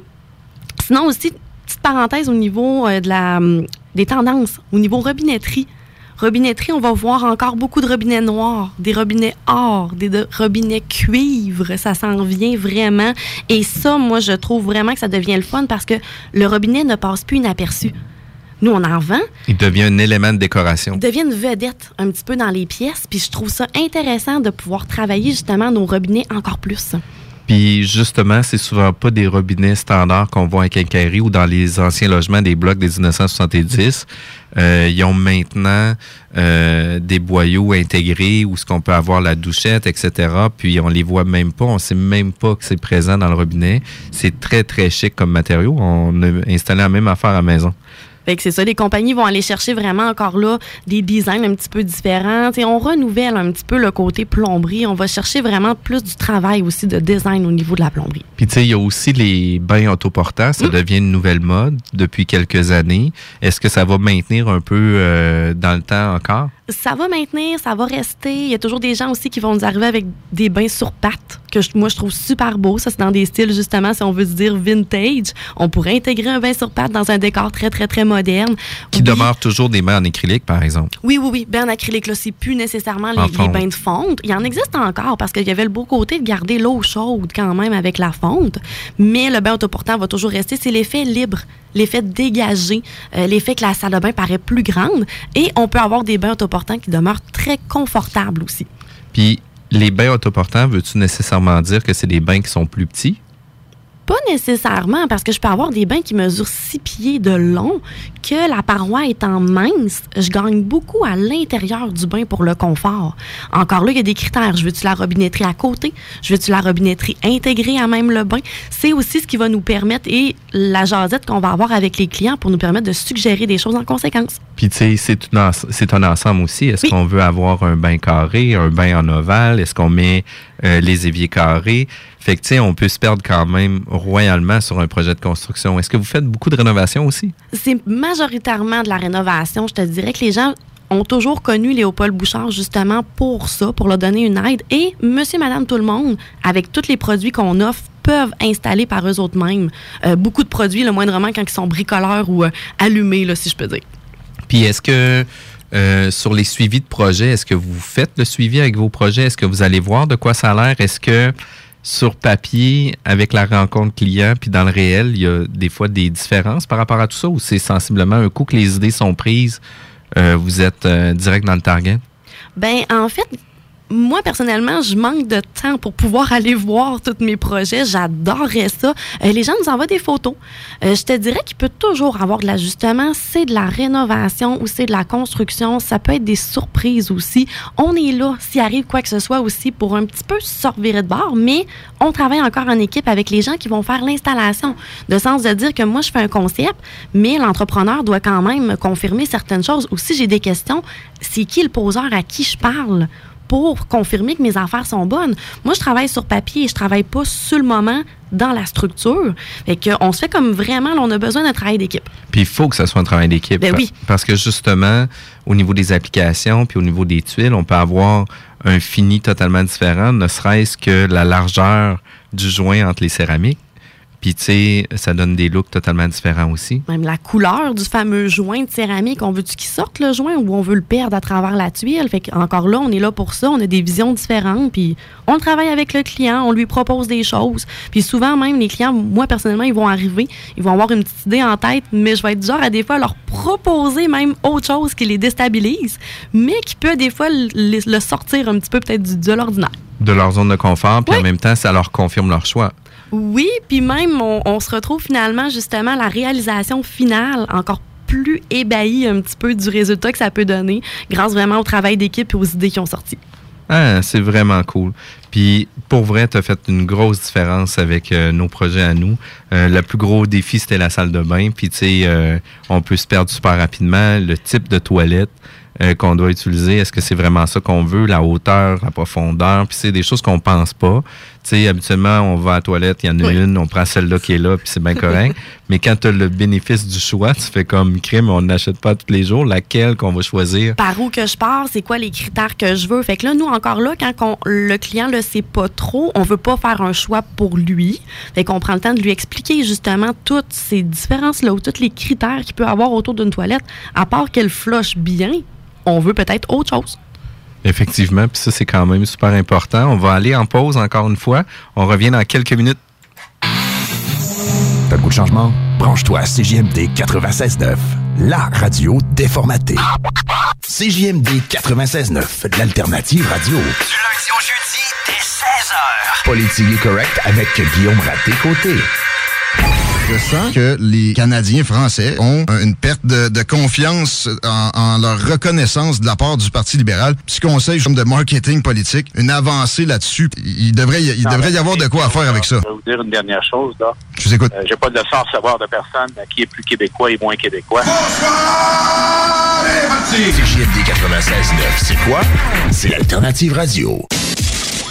sinon aussi, petite parenthèse au niveau euh, de la, hum, des tendances, au niveau robinetterie. Robinetterie, on va voir encore beaucoup de robinets noirs, des robinets or, des de- robinets cuivre. Ça s'en vient vraiment. Et ça, moi, je trouve vraiment que ça devient le fun parce que le robinet ne passe plus inaperçu. Nous, on en vend. Il devient un élément de décoration. Il devient une vedette un petit peu dans les pièces. Puis je trouve ça intéressant de pouvoir travailler justement nos robinets encore plus. Puis justement, c'est souvent pas des robinets standards qu'on voit en quincaillerie ou dans les anciens logements des blocs des 1970. Euh, ils ont maintenant euh, des boyaux intégrés où ce qu'on peut avoir la douchette, etc. Puis on les voit même pas, on sait même pas que c'est présent dans le robinet. C'est très très chic comme matériau. On a installé la même affaire à la maison. Fait que c'est ça, les compagnies vont aller chercher vraiment encore là des designs un petit peu différents. T'sais, on renouvelle un petit peu le côté plomberie. On va chercher vraiment plus du travail aussi de design au niveau de la plomberie. Puis tu sais, il y a aussi les bains autoportants. Ça devient une nouvelle mode depuis quelques années. Est-ce que ça va maintenir un peu euh, dans le temps encore? Ça va maintenir, ça va rester. Il y a toujours des gens aussi qui vont nous arriver avec des bains sur pattes, que je- moi je trouve super beau. Ça, c'est dans des styles, justement, si on veut se dire vintage. On pourrait intégrer un bain sur pattes dans un décor très, très, très moderne. Qui demeurent toujours des bains en acrylique, par exemple. Oui, oui, oui. Bain en acrylique, là, c'est plus nécessairement les, bains de fonte. Il en existe encore parce qu'il y avait le beau côté de garder l'eau chaude quand même avec la fonte. Mais le bain autoportant va toujours rester. C'est l'effet libre, l'effet dégagé, euh, l'effet que la salle de bain paraît plus grande. Et on peut avoir des bains autoportants qui demeurent très confortables aussi. Puis les bains autoportants, veux-tu nécessairement dire que c'est des bains qui sont plus petits? Pas nécessairement, parce que je peux avoir des bains qui mesurent 6 pieds de long, que la paroi étant mince, je gagne beaucoup à l'intérieur du bain pour le confort. Encore là, il y a des critères. Je veux-tu la robinetterie à côté? Je veux-tu la robinetterie intégrée à même le bain? C'est aussi ce qui va nous permettre, et la jasette qu'on va avoir avec les clients pour nous permettre de suggérer des choses en conséquence. Puis, tu sais, c'est un ensemble aussi. Est-ce qu'on veut avoir un bain carré, un bain en ovale? Est-ce qu'on met euh, les éviers carrés? Fait que, tu sais, on peut se perdre quand même royalement sur un projet de construction. Est-ce que vous faites beaucoup de rénovation aussi? C'est majoritairement de la rénovation. Je te dirais que les gens ont toujours connu Léopold Bouchard justement pour ça, pour leur donner une aide. Et monsieur, madame, tout le monde, avec tous les produits qu'on offre, peuvent installer par eux autres mêmes. Euh, beaucoup de produits, le moindrement quand ils sont bricoleurs ou euh, allumés, là, si je peux dire. Puis, est-ce que euh, sur les suivis de projets, est-ce que vous faites le suivi avec vos projets? Est-ce que vous allez voir de quoi ça a l'air? Est-ce que sur papier, avec la rencontre client, puis dans le réel, il y a des fois des différences par rapport à tout ça ou c'est sensiblement un coup que les idées sont prises, euh, vous êtes euh, direct dans le target? Ben, en fait, moi, personnellement, je manque de temps pour pouvoir aller voir tous mes projets. J'adorerais ça. Euh, les gens nous envoient des photos. Euh, je te dirais qu'il peut toujours avoir de l'ajustement. C'est de la rénovation ou c'est de la construction. Ça peut être des surprises aussi. On est là s'il arrive quoi que ce soit aussi pour un petit peu se revirer de bord, mais on travaille encore en équipe avec les gens qui vont faire l'installation. De sens de dire que moi, je fais un concept, mais l'entrepreneur doit quand même confirmer certaines choses. Ou si j'ai des questions, c'est qui le poseur à qui je parle? Pour confirmer que mes affaires sont bonnes. Moi, je travaille sur papier et je travaille pas sur le moment dans la structure. Fait que on se fait comme vraiment, là, on a besoin d'un travail d'équipe. Puis il faut que ça soit un travail d'équipe. Ben oui. Parce que justement, au niveau des applications, puis au niveau des tuiles, on peut avoir un fini totalement différent, ne serait-ce que la largeur du joint entre les céramiques. Puis, tu sais, ça donne des looks totalement différents aussi. Même la couleur du fameux joint de céramique, on veut-tu qu'il sorte le joint ou on veut le perdre à travers la tuile? Fait encore là, on est là pour ça, on a des visions différentes, puis on travaille avec le client, on lui propose des choses. Puis souvent, même, les clients, moi, personnellement, ils vont arriver, ils vont avoir une petite idée en tête, mais je vais être du genre à des fois leur proposer même autre chose qui les déstabilise, mais qui peut des fois le, sortir un petit peu peut-être de l'ordinaire. De leur zone de confort, puis en même temps, ça leur confirme leur choix. Oui, puis même, on, se retrouve finalement justement la réalisation finale encore plus ébahie un petit peu du résultat que ça peut donner grâce vraiment au travail d'équipe et aux idées qui ont sorti. Ah, c'est vraiment cool. Puis pour vrai, tu as fait une grosse différence avec euh, nos projets à nous. Euh, le plus gros défi, c'était la salle de bain. Puis tu sais, euh, on peut se perdre super rapidement. Le type de toilette, qu'on doit utiliser. Est-ce que c'est vraiment ça qu'on veut, la hauteur, la profondeur? Puis c'est des choses qu'on pense pas. Tu sais, habituellement, on va à la toilette, il y en a une, on prend celle-là qui est là, puis c'est bien correct. Mais quand tu as le bénéfice du choix, tu fais comme crime, on n'achète pas tous les jours, laquelle qu'on va choisir? Par où que je pars, c'est quoi les critères que je veux? Fait que là, nous, encore là, quand le client le sait pas trop, on veut pas faire un choix pour lui. Fait qu'on prend le temps de lui expliquer justement toutes ces différences-là ou tous les critères qu'il peut avoir autour d'une toilette, à part qu'elle floche bien, on veut peut-être autre chose. Effectivement, puis ça, c'est quand même super important. On va aller en pause encore une fois. On revient dans quelques minutes. T'as le goût de changement? Branche-toi à CJMD 96.9, la radio déformatée. CJMD 96.9, l'alternative radio. Du lundi au jeudi, dès 16h. Politique correct avec Guillaume Raté-Côté. Je sens que les Canadiens français ont une perte de, confiance en, leur reconnaissance de la part du Parti libéral. Petit conseil de marketing politique, une avancée là-dessus. Il devrait, y, il devrait y avoir de quoi à faire avec ça. Je vais vous dire une dernière chose. Là. Je vous écoute. Euh, J'ai pas de leçon à recevoir de personne qui est plus québécois et moins québécois. CJMD 96.9, c'est quoi? C'est l'alternative radio.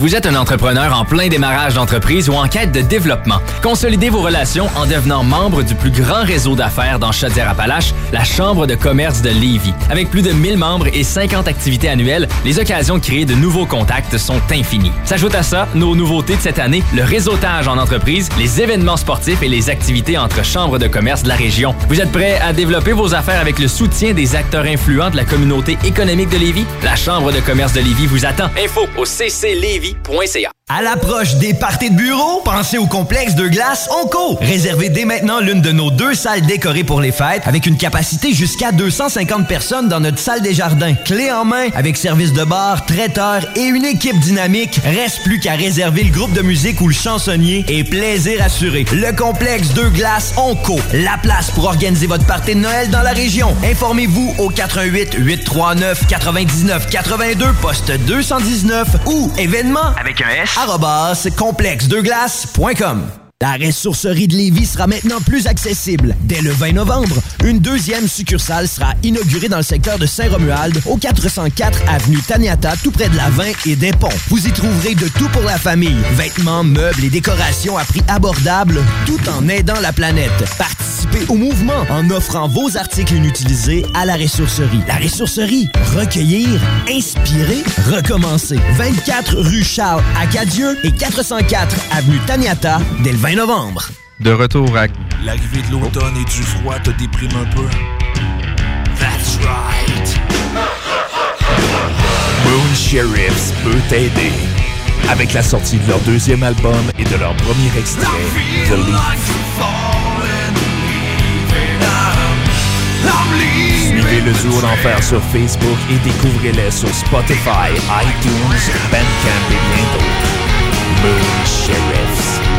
Vous êtes un entrepreneur en plein démarrage d'entreprise ou en quête de développement. Consolidez vos relations en devenant membre du plus grand réseau d'affaires dans Chaudière-Appalaches, la Chambre de commerce de Lévis. Avec plus de 1000 membres et 50 activités annuelles, les occasions de créer de nouveaux contacts sont infinies. S'ajoute à ça nos nouveautés de cette année, le réseautage en entreprise, les événements sportifs et les activités entre chambres de commerce de la région. Vous êtes prêt à développer vos affaires avec le soutien des acteurs influents de la communauté économique de Lévis? La Chambre de commerce de Lévis vous attend. Info au cclévis à l'approche des parties de bureau, pensez au complexe de glace Onco. Réservez dès maintenant l'une de nos deux salles décorées pour les fêtes avec une capacité jusqu'à 250 personnes dans notre salle des jardins. Clé en main avec service de bar, traiteur et une équipe dynamique. Reste plus qu'à réserver le groupe de musique ou le chansonnier et plaisir assuré. Le complexe de glace Onco. La place pour organiser votre partie de Noël dans la région. Informez-vous au 88 839 99 82 poste 219 ou événement avec un S complexdeglace.com. La ressourcerie de Lévis sera maintenant plus accessible. Dès le 20 novembre, une deuxième succursale sera inaugurée dans le secteur de Saint-Romuald, au 404 avenue Taniata, tout près de la 20 et des ponts. Vous y trouverez de tout pour la famille. Vêtements, meubles et décorations à prix abordable, tout en aidant la planète. Participez au mouvement en offrant vos articles inutilisés à la ressourcerie. La ressourcerie, recueillir, inspirer, recommencer. 24 rue Charles Acadieux et 404 avenue Taniata, dès 20 novembre. De retour à... L'arrivée de l'automne et du froid te déprime un peu. That's right. Moon Sheriffs peut t'aider. Avec la sortie de leur deuxième album et de leur premier extrait, The Leaf. Suivez le duo d'enfer sur Facebook et découvrez-les sur Spotify, iTunes, Bandcamp et bien d'autres. Moon Sheriffs.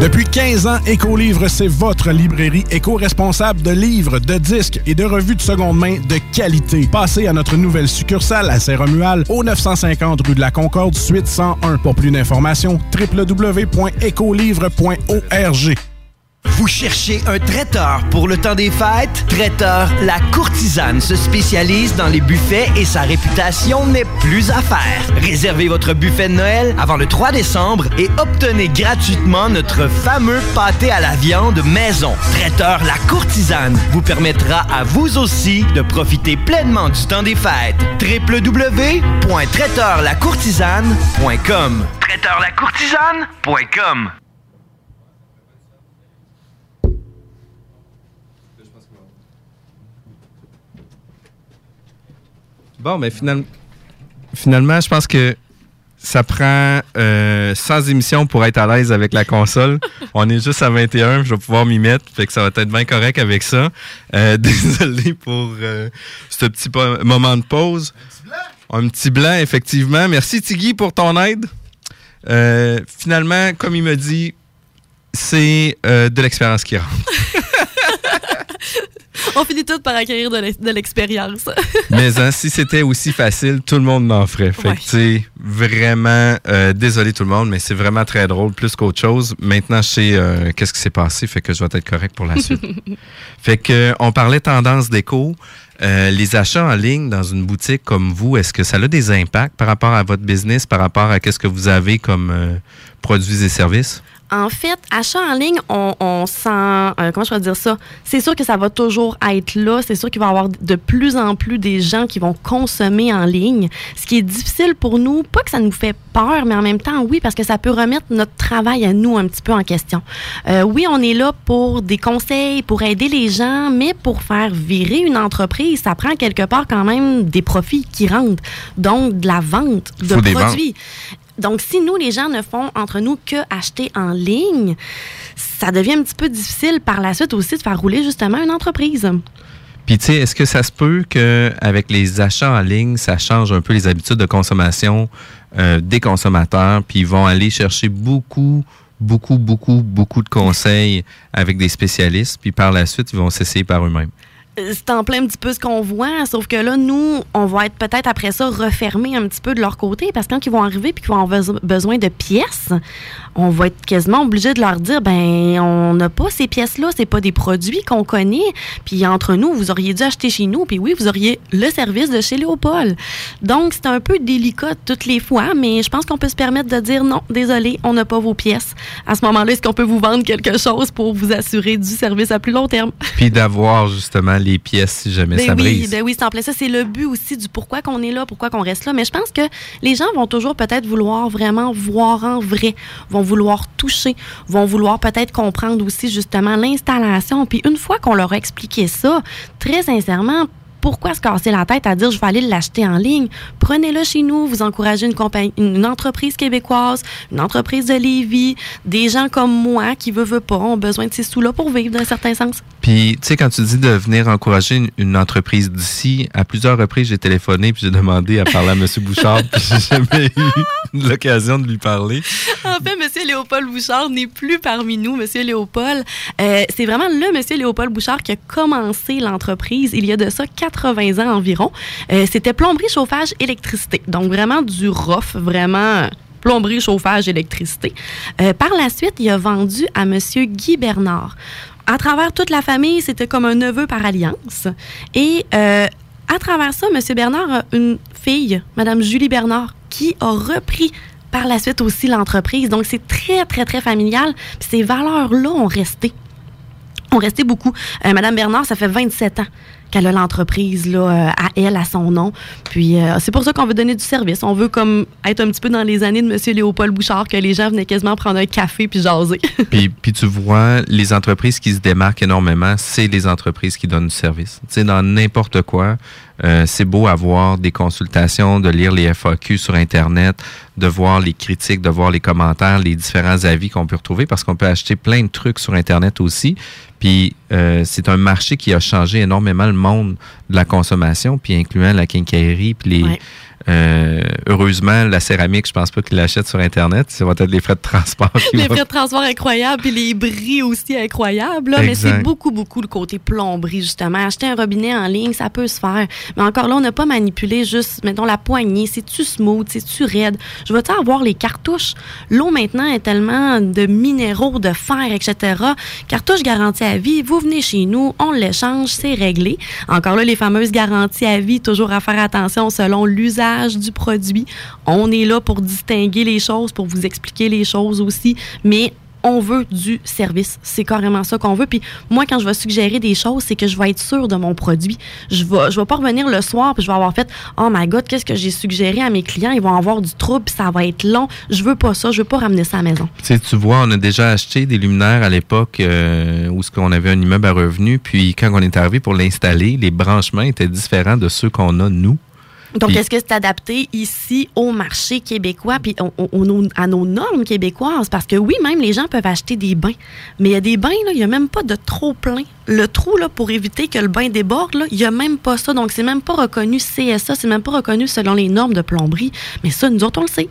Depuis 15 ans, Écolivre, c'est votre librairie éco-responsable de livres, de disques et de revues de seconde main de qualité. Passez à notre nouvelle succursale à Saint-Romuald, au 950 rue de la Concorde, suite 101. Pour plus d'informations, www.écolivre.org. Vous cherchez un traiteur pour le temps des fêtes? Traiteur La Courtisane se spécialise dans les buffets et sa réputation n'est plus à faire. Réservez votre buffet de Noël avant le 3 décembre et obtenez gratuitement notre fameux pâté à la viande maison. Traiteur La Courtisane vous permettra à vous aussi de profiter pleinement du temps des fêtes. www.traiteurlacourtisane.com Traiteurlacourtisane.com Bon, mais finalement, finalement, je pense que ça prend euh, 100 émissions pour être à l'aise avec la console. On est juste à 21, je vais pouvoir m'y mettre, fait que ça va être bien correct avec ça. Euh, désolé pour euh, ce petit moment de pause. Un petit blanc, effectivement. Merci Tiggy pour ton aide. Euh, finalement, comme il me dit, c'est euh, de l'expérience qui rentre. On finit tout par acquérir de l'ex- de l'expérience. Mais hein, si c'était aussi facile, tout le monde m'en ferait. Fait que, tu sais, vraiment, euh, désolé tout le monde, mais c'est vraiment très drôle, plus qu'autre chose. Maintenant, je sais euh, qu'est-ce qui s'est passé, fait que je vais être correct pour la suite. fait que, on parlait tendance déco. Euh, les achats en ligne dans une boutique comme vous, est-ce que ça a des impacts par rapport à votre business, par rapport à qu'est-ce que vous avez comme euh, produits et services? En fait, achat en ligne, on, on sent. euh, comment je pourrais dire ça? C'est sûr que ça va toujours être là. C'est sûr qu'il va y avoir de plus en plus des gens qui vont consommer en ligne. Ce qui est difficile pour nous, pas que ça nous fait peur, mais en même temps, oui, parce que ça peut remettre notre travail à nous un petit peu en question. Euh, oui, on est là pour des conseils, pour aider les gens, mais pour faire virer une entreprise, ça prend quelque part quand même des profits qui rentrent. Donc, de la vente de Faut produits. Donc, si nous, les gens ne font entre nous que acheter en ligne, ça devient un petit peu difficile par la suite aussi de faire rouler justement une entreprise. Puis, tu sais, est-ce que ça se peut qu'avec les achats en ligne, ça change un peu les habitudes de consommation euh, des consommateurs, puis ils vont aller chercher beaucoup, beaucoup, beaucoup, beaucoup de conseils avec des spécialistes, puis par la suite, ils vont s'essayer par eux-mêmes? C'est en plein un petit peu ce qu'on voit, sauf que là, nous, on va être peut-être après ça refermés un petit peu de leur côté parce que quand ils vont arriver puis qu'ils vont avoir beso- besoin de pièces, on va être quasiment obligé de leur dire ben on n'a pas ces pièces-là, c'est pas des produits qu'on connaît. Puis entre nous, vous auriez dû acheter chez nous, puis oui, vous auriez le service de chez Léopold. Donc c'est un peu délicat toutes les fois, mais je pense qu'on peut se permettre de dire non, désolé, on n'a pas vos pièces. À ce moment-là, est-ce qu'on peut vous vendre quelque chose pour vous assurer du service à plus long terme? Puis d'avoir justement les pièces si jamais Ben ça oui, brise. ben oui, c'est en plein ça. C'est le but aussi du pourquoi qu'on est là, pourquoi qu'on reste là. Mais je pense que les gens vont toujours peut-être vouloir vraiment voir en vrai, vont vouloir toucher, vont vouloir peut-être comprendre aussi justement l'installation. Puis une fois qu'on leur a expliqué ça, très sincèrement, pourquoi se casser la tête à dire je vais aller l'acheter en ligne? Prenez-le chez nous, vous encouragez une, entreprise québécoise, une entreprise de Lévis, des gens comme moi qui veut pas, ont besoin de ces sous-là pour vivre d'un certain sens. Puis, tu sais, quand tu dis de venir encourager une, une entreprise d'ici, à plusieurs reprises, j'ai téléphoné puis j'ai demandé à parler à M. Bouchard, puis j'ai jamais eu l'occasion de lui parler. En fait, M. Léopold Bouchard n'est plus parmi nous. M. Léopold, euh, c'est vraiment le M. Léopold Bouchard qui a commencé l'entreprise il y a de ça 80 ans environ. Euh, C'était plomberie, chauffage, électricité. Donc vraiment du rough, vraiment euh, plomberie, chauffage, électricité. Par la suite, il a vendu à M. Guy Bernard. À travers toute la famille, c'était comme un neveu par alliance. Et à travers ça, M. Bernard a une fille, Mme Julie Bernard, qui a repris par la suite aussi l'entreprise. Donc, c'est très, très, très familial. Puis ces valeurs-là ont resté. Ont resté beaucoup. Euh, Madame Bernard, ça fait 27 ans qu'elle a l'entreprise là, euh, à elle, à son nom. Puis euh, c'est pour ça qu'on veut donner du service. On veut comme être un petit peu dans les années de M. Léopold Bouchard, que les gens venaient quasiment prendre un café puis jaser. Puis, puis tu vois, les entreprises qui se démarquent énormément, c'est les entreprises qui donnent du service. Tu sais, dans n'importe quoi, euh, c'est beau avoir des consultations, de lire les FAQ sur Internet, de voir les critiques, de voir les commentaires, les différents avis qu'on peut retrouver, parce qu'on peut acheter plein de trucs sur Internet aussi. Puis euh, c'est un marché qui a changé énormément le monde de la consommation, puis incluant la quincaillerie, puis les. Euh, heureusement, la céramique, je pense pas qu'ils l'achètent sur Internet. Ça va être les frais de transport. Les frais de transport incroyables, puis les bris aussi incroyables. là. mais c'est beaucoup, beaucoup le côté plomberie, justement. Acheter un robinet en ligne, ça peut se faire. Mais encore là, on n'a pas manipulé juste, mettons, la poignée. C'est-tu smooth? C'est-tu raide? Je vais-tu avoir les cartouches? L'eau, maintenant, est tellement de minéraux, de fer, etc. Cartouche garantie à vie. Vous venez chez nous, on l'échange, c'est réglé. Encore là, les fameuses garanties à vie, toujours à faire attention selon l'usage du produit. On est là pour distinguer les choses, pour vous expliquer les choses aussi, mais on veut du service. C'est carrément ça qu'on veut. Puis moi, quand je vais suggérer des choses, c'est que je vais être sûre de mon produit. Je vais, je vais pas revenir le soir puis je vais avoir fait Oh my God, qu'est-ce que j'ai suggéré à mes clients? Ils vont avoir du trouble puis ça va être long. Je veux pas ça. Je veux pas ramener ça à la maison. Tu tu vois, on a déjà acheté des luminaires à l'époque euh, où ce qu'on avait un immeuble à revenu. Puis quand on est arrivé pour l'installer, les branchements étaient différents de ceux qu'on a nous. Donc, est-ce que c'est adapté ici au marché québécois puis on- on- on- à nos normes québécoises? Parce que oui, même les gens peuvent acheter des bains. Mais il y a des bains, là, il n'y a même pas de trop plein. Le trou, là, pour éviter que le bain déborde, là, il n'y a même pas ça. Donc, c'est même pas reconnu CSA, c'est même pas reconnu selon les normes de plomberie. Mais ça, nous autres, on le sait.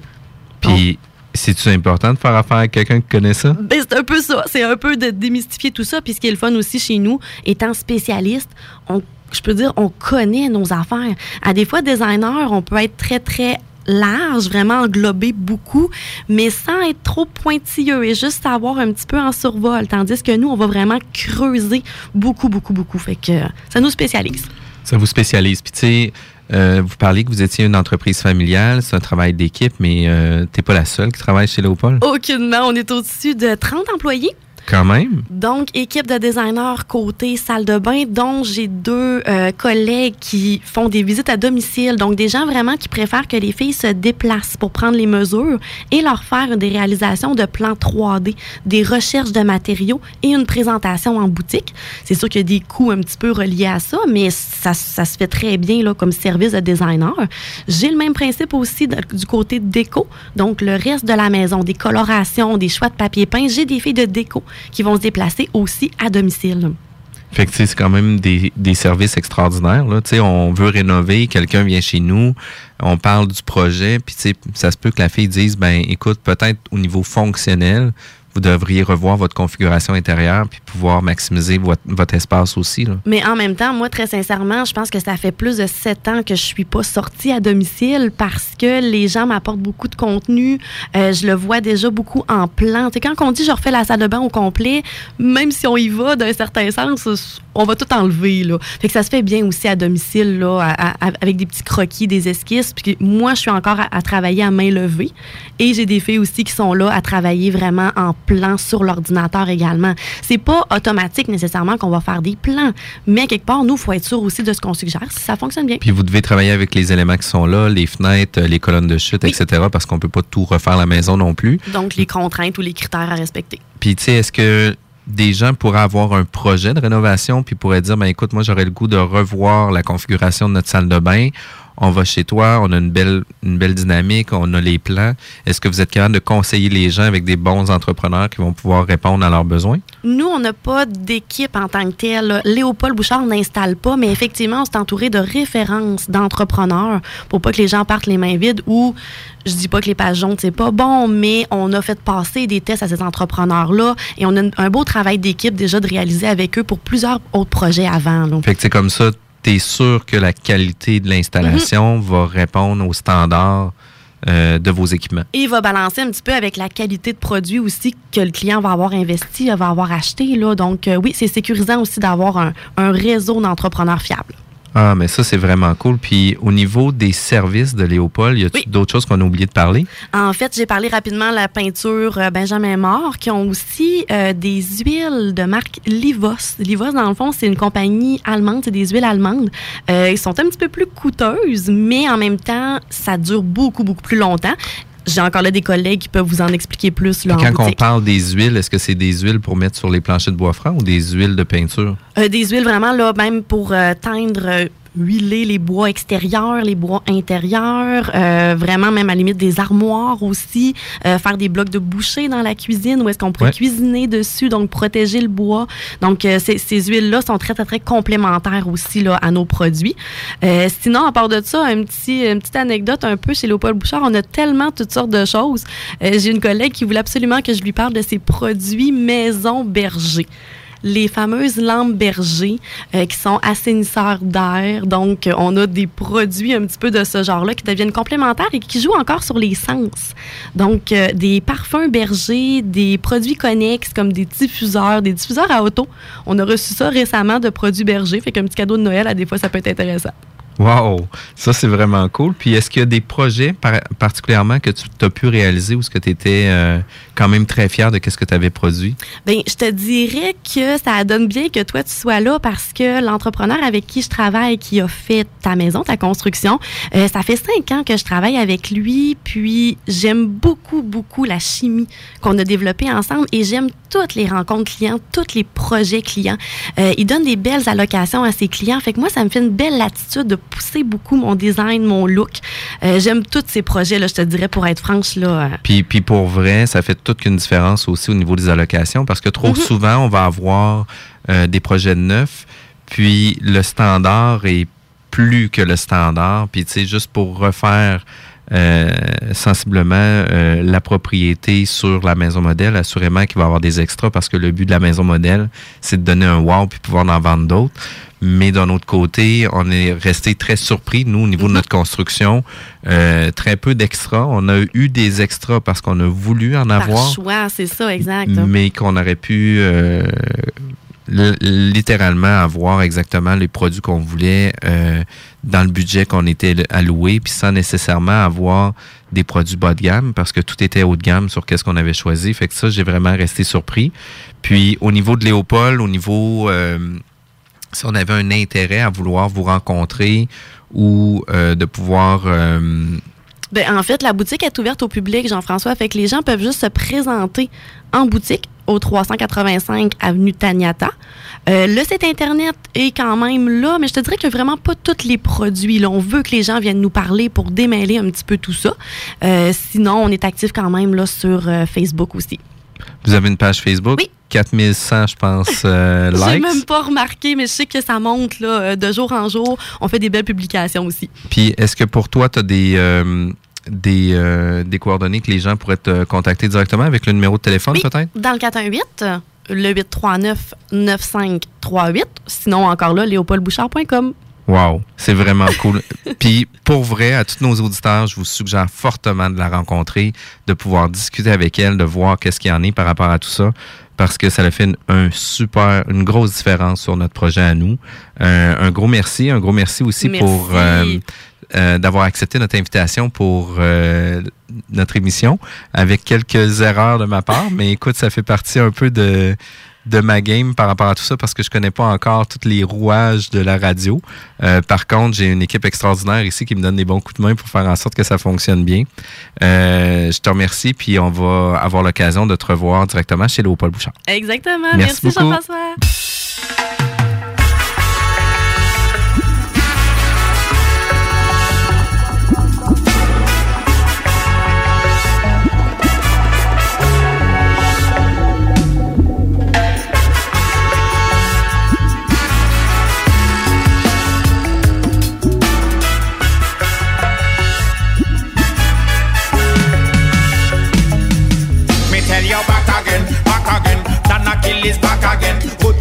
Puis c'est-tu important de faire affaire avec quelqu'un qui connaît ça? Ben, c'est un peu ça. C'est un peu de démystifier tout ça. Puis ce qui est le fun aussi chez nous, étant spécialiste, on, je peux dire, on connaît nos affaires. À des fois, designer, on peut être très, très large, vraiment englober beaucoup, mais sans être trop pointilleux et juste savoir un petit peu en survol. Tandis que nous, on va vraiment creuser beaucoup, beaucoup, beaucoup. Fait que ça nous spécialise. Ça vous spécialise. Puis tu sais, euh, vous parlez que vous étiez une entreprise familiale, c'est un travail d'équipe, mais euh, t'es pas la seule qui travaille chez Léopold. Aucunement. On est au-dessus de 30 employés. Quand même. Donc, équipe de designers côté salle de bain, dont j'ai deux euh, collègues qui font des visites à domicile. Donc, des gens vraiment qui préfèrent que les filles se déplacent pour prendre les mesures et leur faire des réalisations de plans 3D, des recherches de matériaux et une présentation en boutique. C'est sûr qu'il y a des coûts un petit peu reliés à ça, mais ça, ça se fait très bien là, comme service de designer. J'ai le même principe aussi du côté déco. Donc, le reste de la maison, des colorations, des choix de papier peint. J'ai des filles de déco qui vont se déplacer aussi à domicile. Fait que c'est quand même des, des services extraordinaires. Là. On veut rénover, quelqu'un vient chez nous, on parle du projet, puis ça se peut que la fille dise, ben écoute, peut-être au niveau fonctionnel, vous devriez revoir votre configuration intérieure puis pouvoir maximiser votre, votre espace aussi. Là. Mais en même temps, moi, très sincèrement, je pense que ça fait plus de sept ans que je suis pas sortie à domicile parce que les gens m'apportent beaucoup de contenu. Euh, je le vois déjà beaucoup en plan. Tu sais, quand on dit je refais la salle de bain au complet, même si on y va d'un certain sens, on va tout enlever. Là. Fait que ça se fait bien aussi à domicile, là, à- à- avec des petits croquis, des esquisses. Puis moi, je suis encore à, à travailler à main levée. Et j'ai des filles aussi qui sont là à travailler vraiment en plan sur l'ordinateur également. C'est pas automatique nécessairement qu'on va faire des plans, mais quelque part, nous, il faut être sûr aussi de ce qu'on suggère si ça fonctionne bien. Puis vous devez travailler avec les éléments qui sont là, les fenêtres, les colonnes de chute, etc., parce qu'on peut pas tout refaire à la maison non plus. Donc, les contraintes ou les critères à respecter. Puis, tu sais, est-ce que des gens pourraient avoir un projet de rénovation puis pourraient dire, ben écoute, moi, j'aurais le goût de revoir la configuration de notre salle de bain. On va chez toi, on a une belle, une belle dynamique, on a les plans. Est-ce que vous êtes capable de conseiller les gens avec des bons entrepreneurs qui vont pouvoir répondre à leurs besoins? Nous, on n'a pas d'équipe en tant que telle. Léopold Bouchard n'installe pas, mais effectivement, on s'est entouré de références d'entrepreneurs pour pas que les gens partent les mains vides ou je dis pas que les pages jaunes, c'est pas bon, mais on a fait passer des tests à ces entrepreneurs-là et on a un- un beau travail d'équipe déjà de réaliser avec eux pour plusieurs autres projets avant. là. Fait que c'est comme ça, tu es sûr que la qualité de l'installation va répondre aux standards euh, de vos équipements? Et il va balancer un petit peu avec la qualité de produit aussi que le client va avoir investi, va avoir acheté. Là. Donc, euh, oui, c'est sécurisant aussi d'avoir un, un réseau d'entrepreneurs fiables. Ah, mais ça, c'est vraiment cool. Puis au niveau des services de Léopold, y a-t-il d'autres choses qu'on a oublié de parler? En fait, j'ai parlé rapidement de la peinture euh, Benjamin Mort, qui ont aussi euh, des huiles de marque Livos. Livos, dans le fond, c'est une compagnie allemande, c'est des huiles allemandes. Euh, ils sont un petit peu plus coûteuses, mais en même temps, ça dure beaucoup, beaucoup plus longtemps. J'ai encore là des collègues qui peuvent vous en expliquer plus là, Quand on parle des huiles, est-ce que c'est des huiles pour mettre sur les planchers de bois franc ou des huiles de peinture? Euh, des huiles vraiment, là, même pour euh, teindre euh, huiler les bois extérieurs, les bois intérieurs, euh, vraiment même à la limite des armoires aussi, euh, faire des blocs de boucher dans la cuisine où est-ce qu'on pourrait Ouais. cuisiner dessus, donc protéger le bois. Donc euh, ces, ces huiles-là sont très très très complémentaires aussi là, à nos produits. Euh, sinon, à part de ça, un petit, une petite anecdote un peu chez Léopold Bouchard, on a tellement toutes sortes de choses. Euh, J'ai une collègue qui voulait absolument que je lui parle de ses produits maison berger les fameuses lampes berger euh, qui sont assainisseurs d'air. Donc, euh, on a des produits un petit peu de ce genre-là qui deviennent complémentaires et qui jouent encore sur les sens. Donc, euh, des parfums berger, des produits connexes comme des diffuseurs, des diffuseurs à auto. On a reçu ça récemment de produits berger. Fait qu'un petit cadeau de Noël, à des fois, ça peut être intéressant. Wow! Ça, c'est vraiment cool. Puis, est-ce qu'il y a des projets par- particulièrement que tu as pu réaliser ou ce que tu étais euh, quand même très fier de ce que tu avais produit? Ben, je te dirais que ça donne bien que toi tu sois là parce que l'entrepreneur avec qui je travaille, qui a fait ta maison, ta construction, euh, ça fait cinq ans que je travaille avec lui, puis j'aime beaucoup, beaucoup la chimie qu'on a développée ensemble et j'aime toutes les rencontres clients, tous les projets clients. Euh, il donne des belles allocations à ses clients, fait que moi ça me fait une belle latitude de pousser beaucoup mon design, mon look. Euh, j'aime tous ces projets là, je te dirais pour être franche là. euh, Puis, puis pour vrai, ça fait toute qu'une différence aussi au niveau des allocations parce que trop Mhm. souvent, on va avoir euh, des projets neufs, puis le standard est plus que le standard. Puis, tu sais, juste pour refaire euh, sensiblement euh, la propriété sur la maison modèle, assurément qu'il va y avoir des extras parce que le but de la maison modèle, c'est de donner un wow puis pouvoir en vendre d'autres. Mais d'un autre côté, on est resté très surpris, nous, au niveau de notre construction. Euh, très peu d'extras. On a eu des extras parce qu'on a voulu en par avoir choix, c'est ça, exact. mais qu'on aurait pu euh, littéralement avoir exactement les produits qu'on voulait euh, dans le budget qu'on était alloué, puis sans nécessairement avoir des produits bas de gamme, parce que tout était haut de gamme sur qu'est-ce qu'on avait choisi. Fait que ça, j'ai vraiment resté surpris. Puis au niveau de Léopold, au niveau euh, si on avait un intérêt à vouloir vous rencontrer ou euh, de pouvoir euh, Ben, en fait, la boutique est ouverte au public, Jean-François. Fait que les gens peuvent juste se présenter en boutique au 385 avenue Taniata. Euh, le site Internet est quand même là, mais je te dirais qu'il n'y a vraiment pas tous les produits. Là. On veut que les gens viennent nous parler pour démêler un petit peu tout ça. Euh, sinon, on est actif quand même là, sur euh, Facebook aussi. Vous avez une page Facebook? Oui. 4100, je pense, euh, J'ai likes. même pas remarqué, mais je sais que ça monte là, euh, de jour en jour. On fait des belles publications aussi. Puis, est-ce que pour toi, tu as des, euh, des, euh, des coordonnées que les gens pourraient te contacter directement avec le numéro de téléphone, peut-être? Dans le 418, euh, le 839-9538. Sinon, encore là, léopoldbouchard.com. Wow, c'est vraiment cool. Puis pour vrai, à tous nos auditeurs, je vous suggère fortement de la rencontrer, de pouvoir discuter avec elle, de voir qu'est-ce qu'il y en est par rapport à tout ça, parce que ça a fait une, un super, une grosse différence sur notre projet à nous. Euh, un gros merci, un gros merci aussi Merci. pour euh, euh, d'avoir accepté notre invitation pour euh, notre émission, avec quelques erreurs de ma part, mais écoute, ça fait partie un peu de de ma game par rapport à tout ça parce que je connais pas encore tous les rouages de la radio. Euh, par contre, j'ai une équipe extraordinaire ici qui me donne des bons coups de main pour faire en sorte que ça fonctionne bien. Euh, je te remercie, puis on va avoir l'occasion de te revoir directement chez Léopold Bouchard. Exactement. Merci Merci. Jean-François.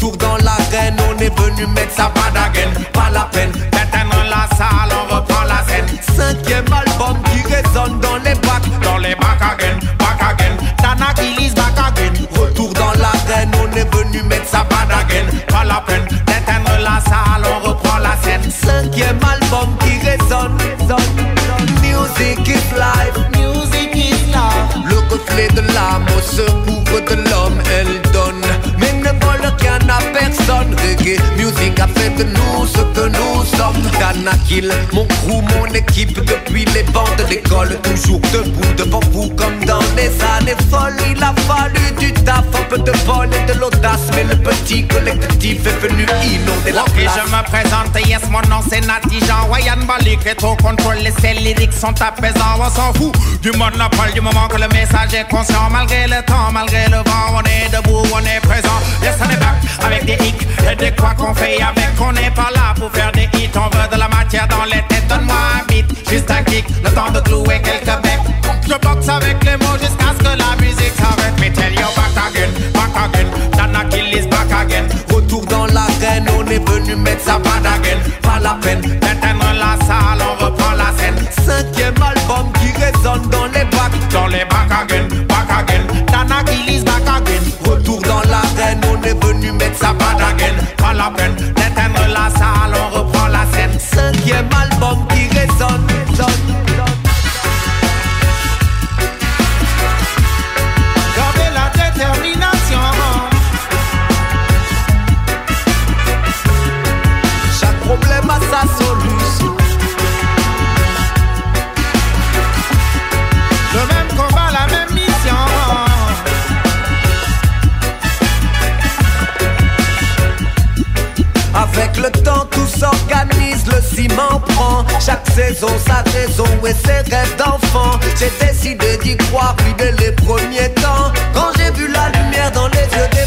Retour dans l'arène, on est venu mettre sa bad again. Pas la peine d'atteindre la salle, on reprend la scène. Cinquième album qui résonne dans les bacs, dans les back again, back again. Kill is back again. Retour dans l'arène, on est venu mettre sa bad again. Pas la peine d'atteindre la salle, on reprend la scène. Cinquième album qui résonne, résonne. Music is life, music is love. Le reflet de l'âme au secours de l'homme, elle à personne. Reggae music a fait de nous ce que nous sommes. Danakil, mon crew, mon équipe depuis les bancs de l'école. Toujours debout devant vous comme années folles. Il a fallu du taf, un peu de vol et de l'audace, mais le petit collectif est venu inonder la Ok, place. je me présente, yes, mon nom c'est Nati Jean. Ryan Balik est au contrôle, les lyriques sont apaisants, on s'en fout du monopole, du moment que le message est conscient, malgré le temps, malgré le vent, on est debout, on est présent, yes, on est back, avec des hicks et des quoi qu'on fait avec, on n'est pas là pour faire des hits, on veut de la matière dans les têtes, donne-moi un beat, juste un kick, le temps de clouer quelques becs, je boxe avec les mots jusqu'à ce que la musique s'arrête, mais tell you back again, back again, Kill is back again, Retour dans l'arène, on est venu mettre sa again. Pas la peine d'éteindre la salle, on reprend la scène. Cinquième album qui résonne dans les bacs. Dans les back again, back again. Kill is back again. Retour dans l'arène, on est venu mettre sa again. Pas la peine d'éteindre la salle, on reprend la scène. Cinquième album saison, sa raison et ses rêves d'enfant. J'ai décidé d'y croire, oui, dès les premiers temps. Quand j'ai vu la lumière dans les yeux des.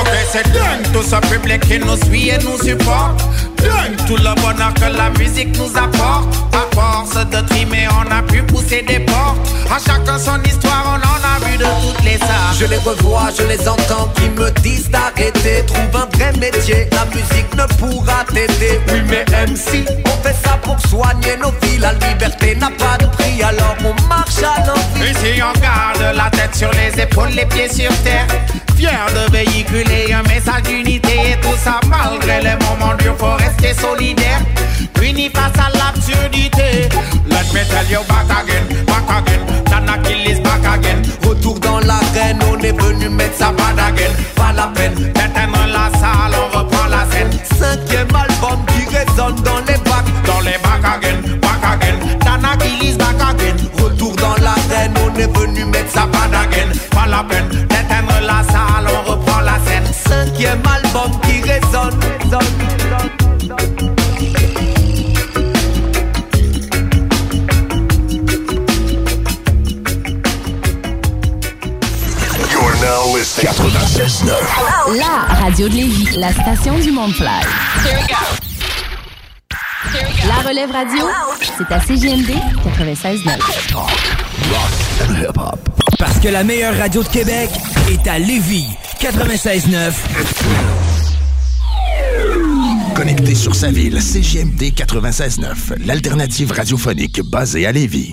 Ok, c'est dingue tout ce public qui nous suit et nous supporte. Dingue tout le bonheur que la musique nous apporte. À force de trimer, on a pu pousser des portes. À chacun son histoire, on en a vu de toutes les sortes. Je les revois, je les entends qui me disent d'arrêter. Trouve un vrai métier, la musique ne pourra t'aider. Oui, mais MC, on fait ça pour soigner nos vies. La liberté n'a pas de prix, alors on marche l'envie. Ici on garde la tête sur les épaules, les pieds sur terre. Fier de véhiculer un message d'unité Et tout ça malgré les moments durs Faut rester solidaire. Unis face à l'absurdité. Let me tell you back again, back again. Dana Kill is back again. Retour dans l'arène, on est venu mettre sa again. Pas la peine d'éteindre la salle, on reprend la scène. Cinquième album album qui résonne, résonne, résonne. You're now listening. 96.9. La radio de Lévis, la station du monde fly. La relève radio, c'est à CGMD 96.9. Parce que la meilleure radio de Québec est à Lévis. 96.9. Connecté sur sa ville, CGMD 96.9, l'alternative radiophonique basée à Lévis.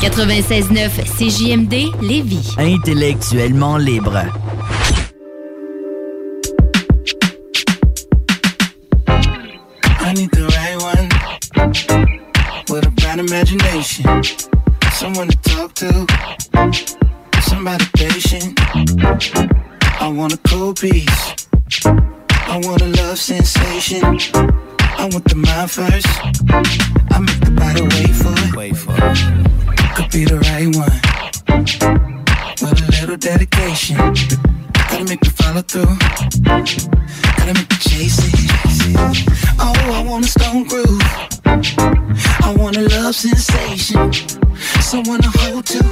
96.9 CJMD Lévis. Intellectuellement libre. I need the right one with a bright imagination. Someone to talk to, somebody patient. I want a cold piece. I want a love sensation. I want the mind first. I make the body wait for it. Wait for it. Could be the right one with a little dedication. Gotta make me follow through. Gotta make me chase it. Oh, I want a stone groove. I want a love sensation. Someone to hold to.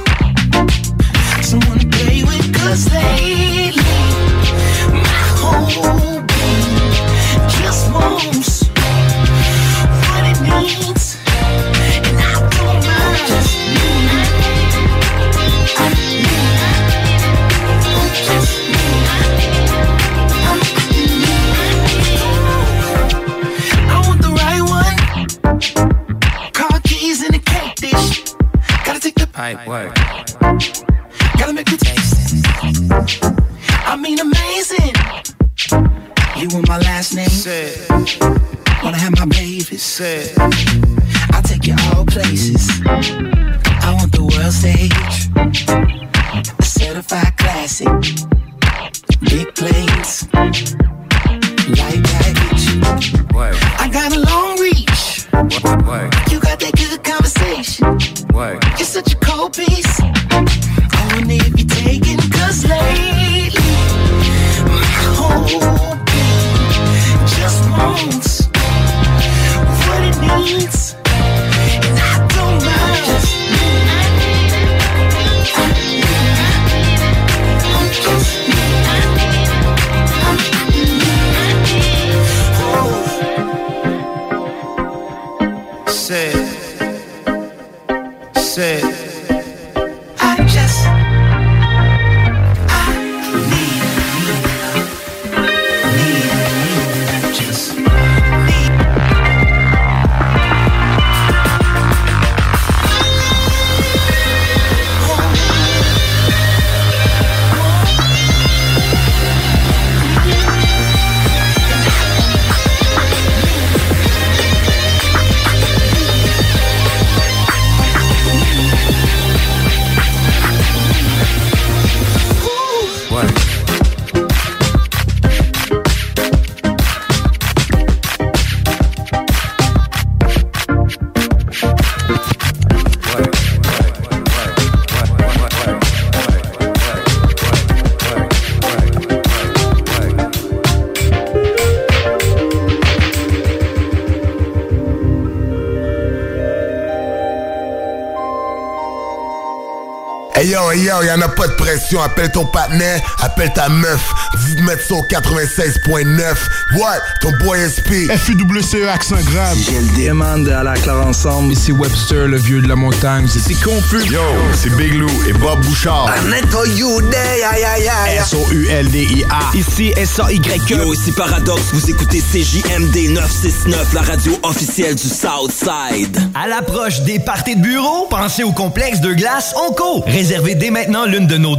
Someone to play with. Cause lately, my whole being just wants pipe work. Gotta make the taste. I mean amazing. You want my last name? Said. Wanna have my baby? Said. I'll take you all places. I want the world stage. A certified classic. Big planes. Light baggage. I got a long reach. You got that good conversation. You're such a cold piece. I if you're taking, cause lately, my whole wants what it needs. Yo, hey pression. Appelle ton partenaire, appelle ta meuf. Dis de mettre ça au 96.9. What? Ton boy SP. FUWCE accent grave. J'ai le diamant à la clare ensemble. Ici Webster, le vieux de la montagne. C'est confus. Yo, c'est Big Lou et Bob Bouchard. S-O-U-L-D-I-A. Ici S-A-Y-E. Yo, ici Paradox, vous écoutez CJMD 969, la radio officielle du Southside. À l'approche des parties de bureau, pensez au complexe de glace Onco. Réservez dès maintenant l'une de nos deux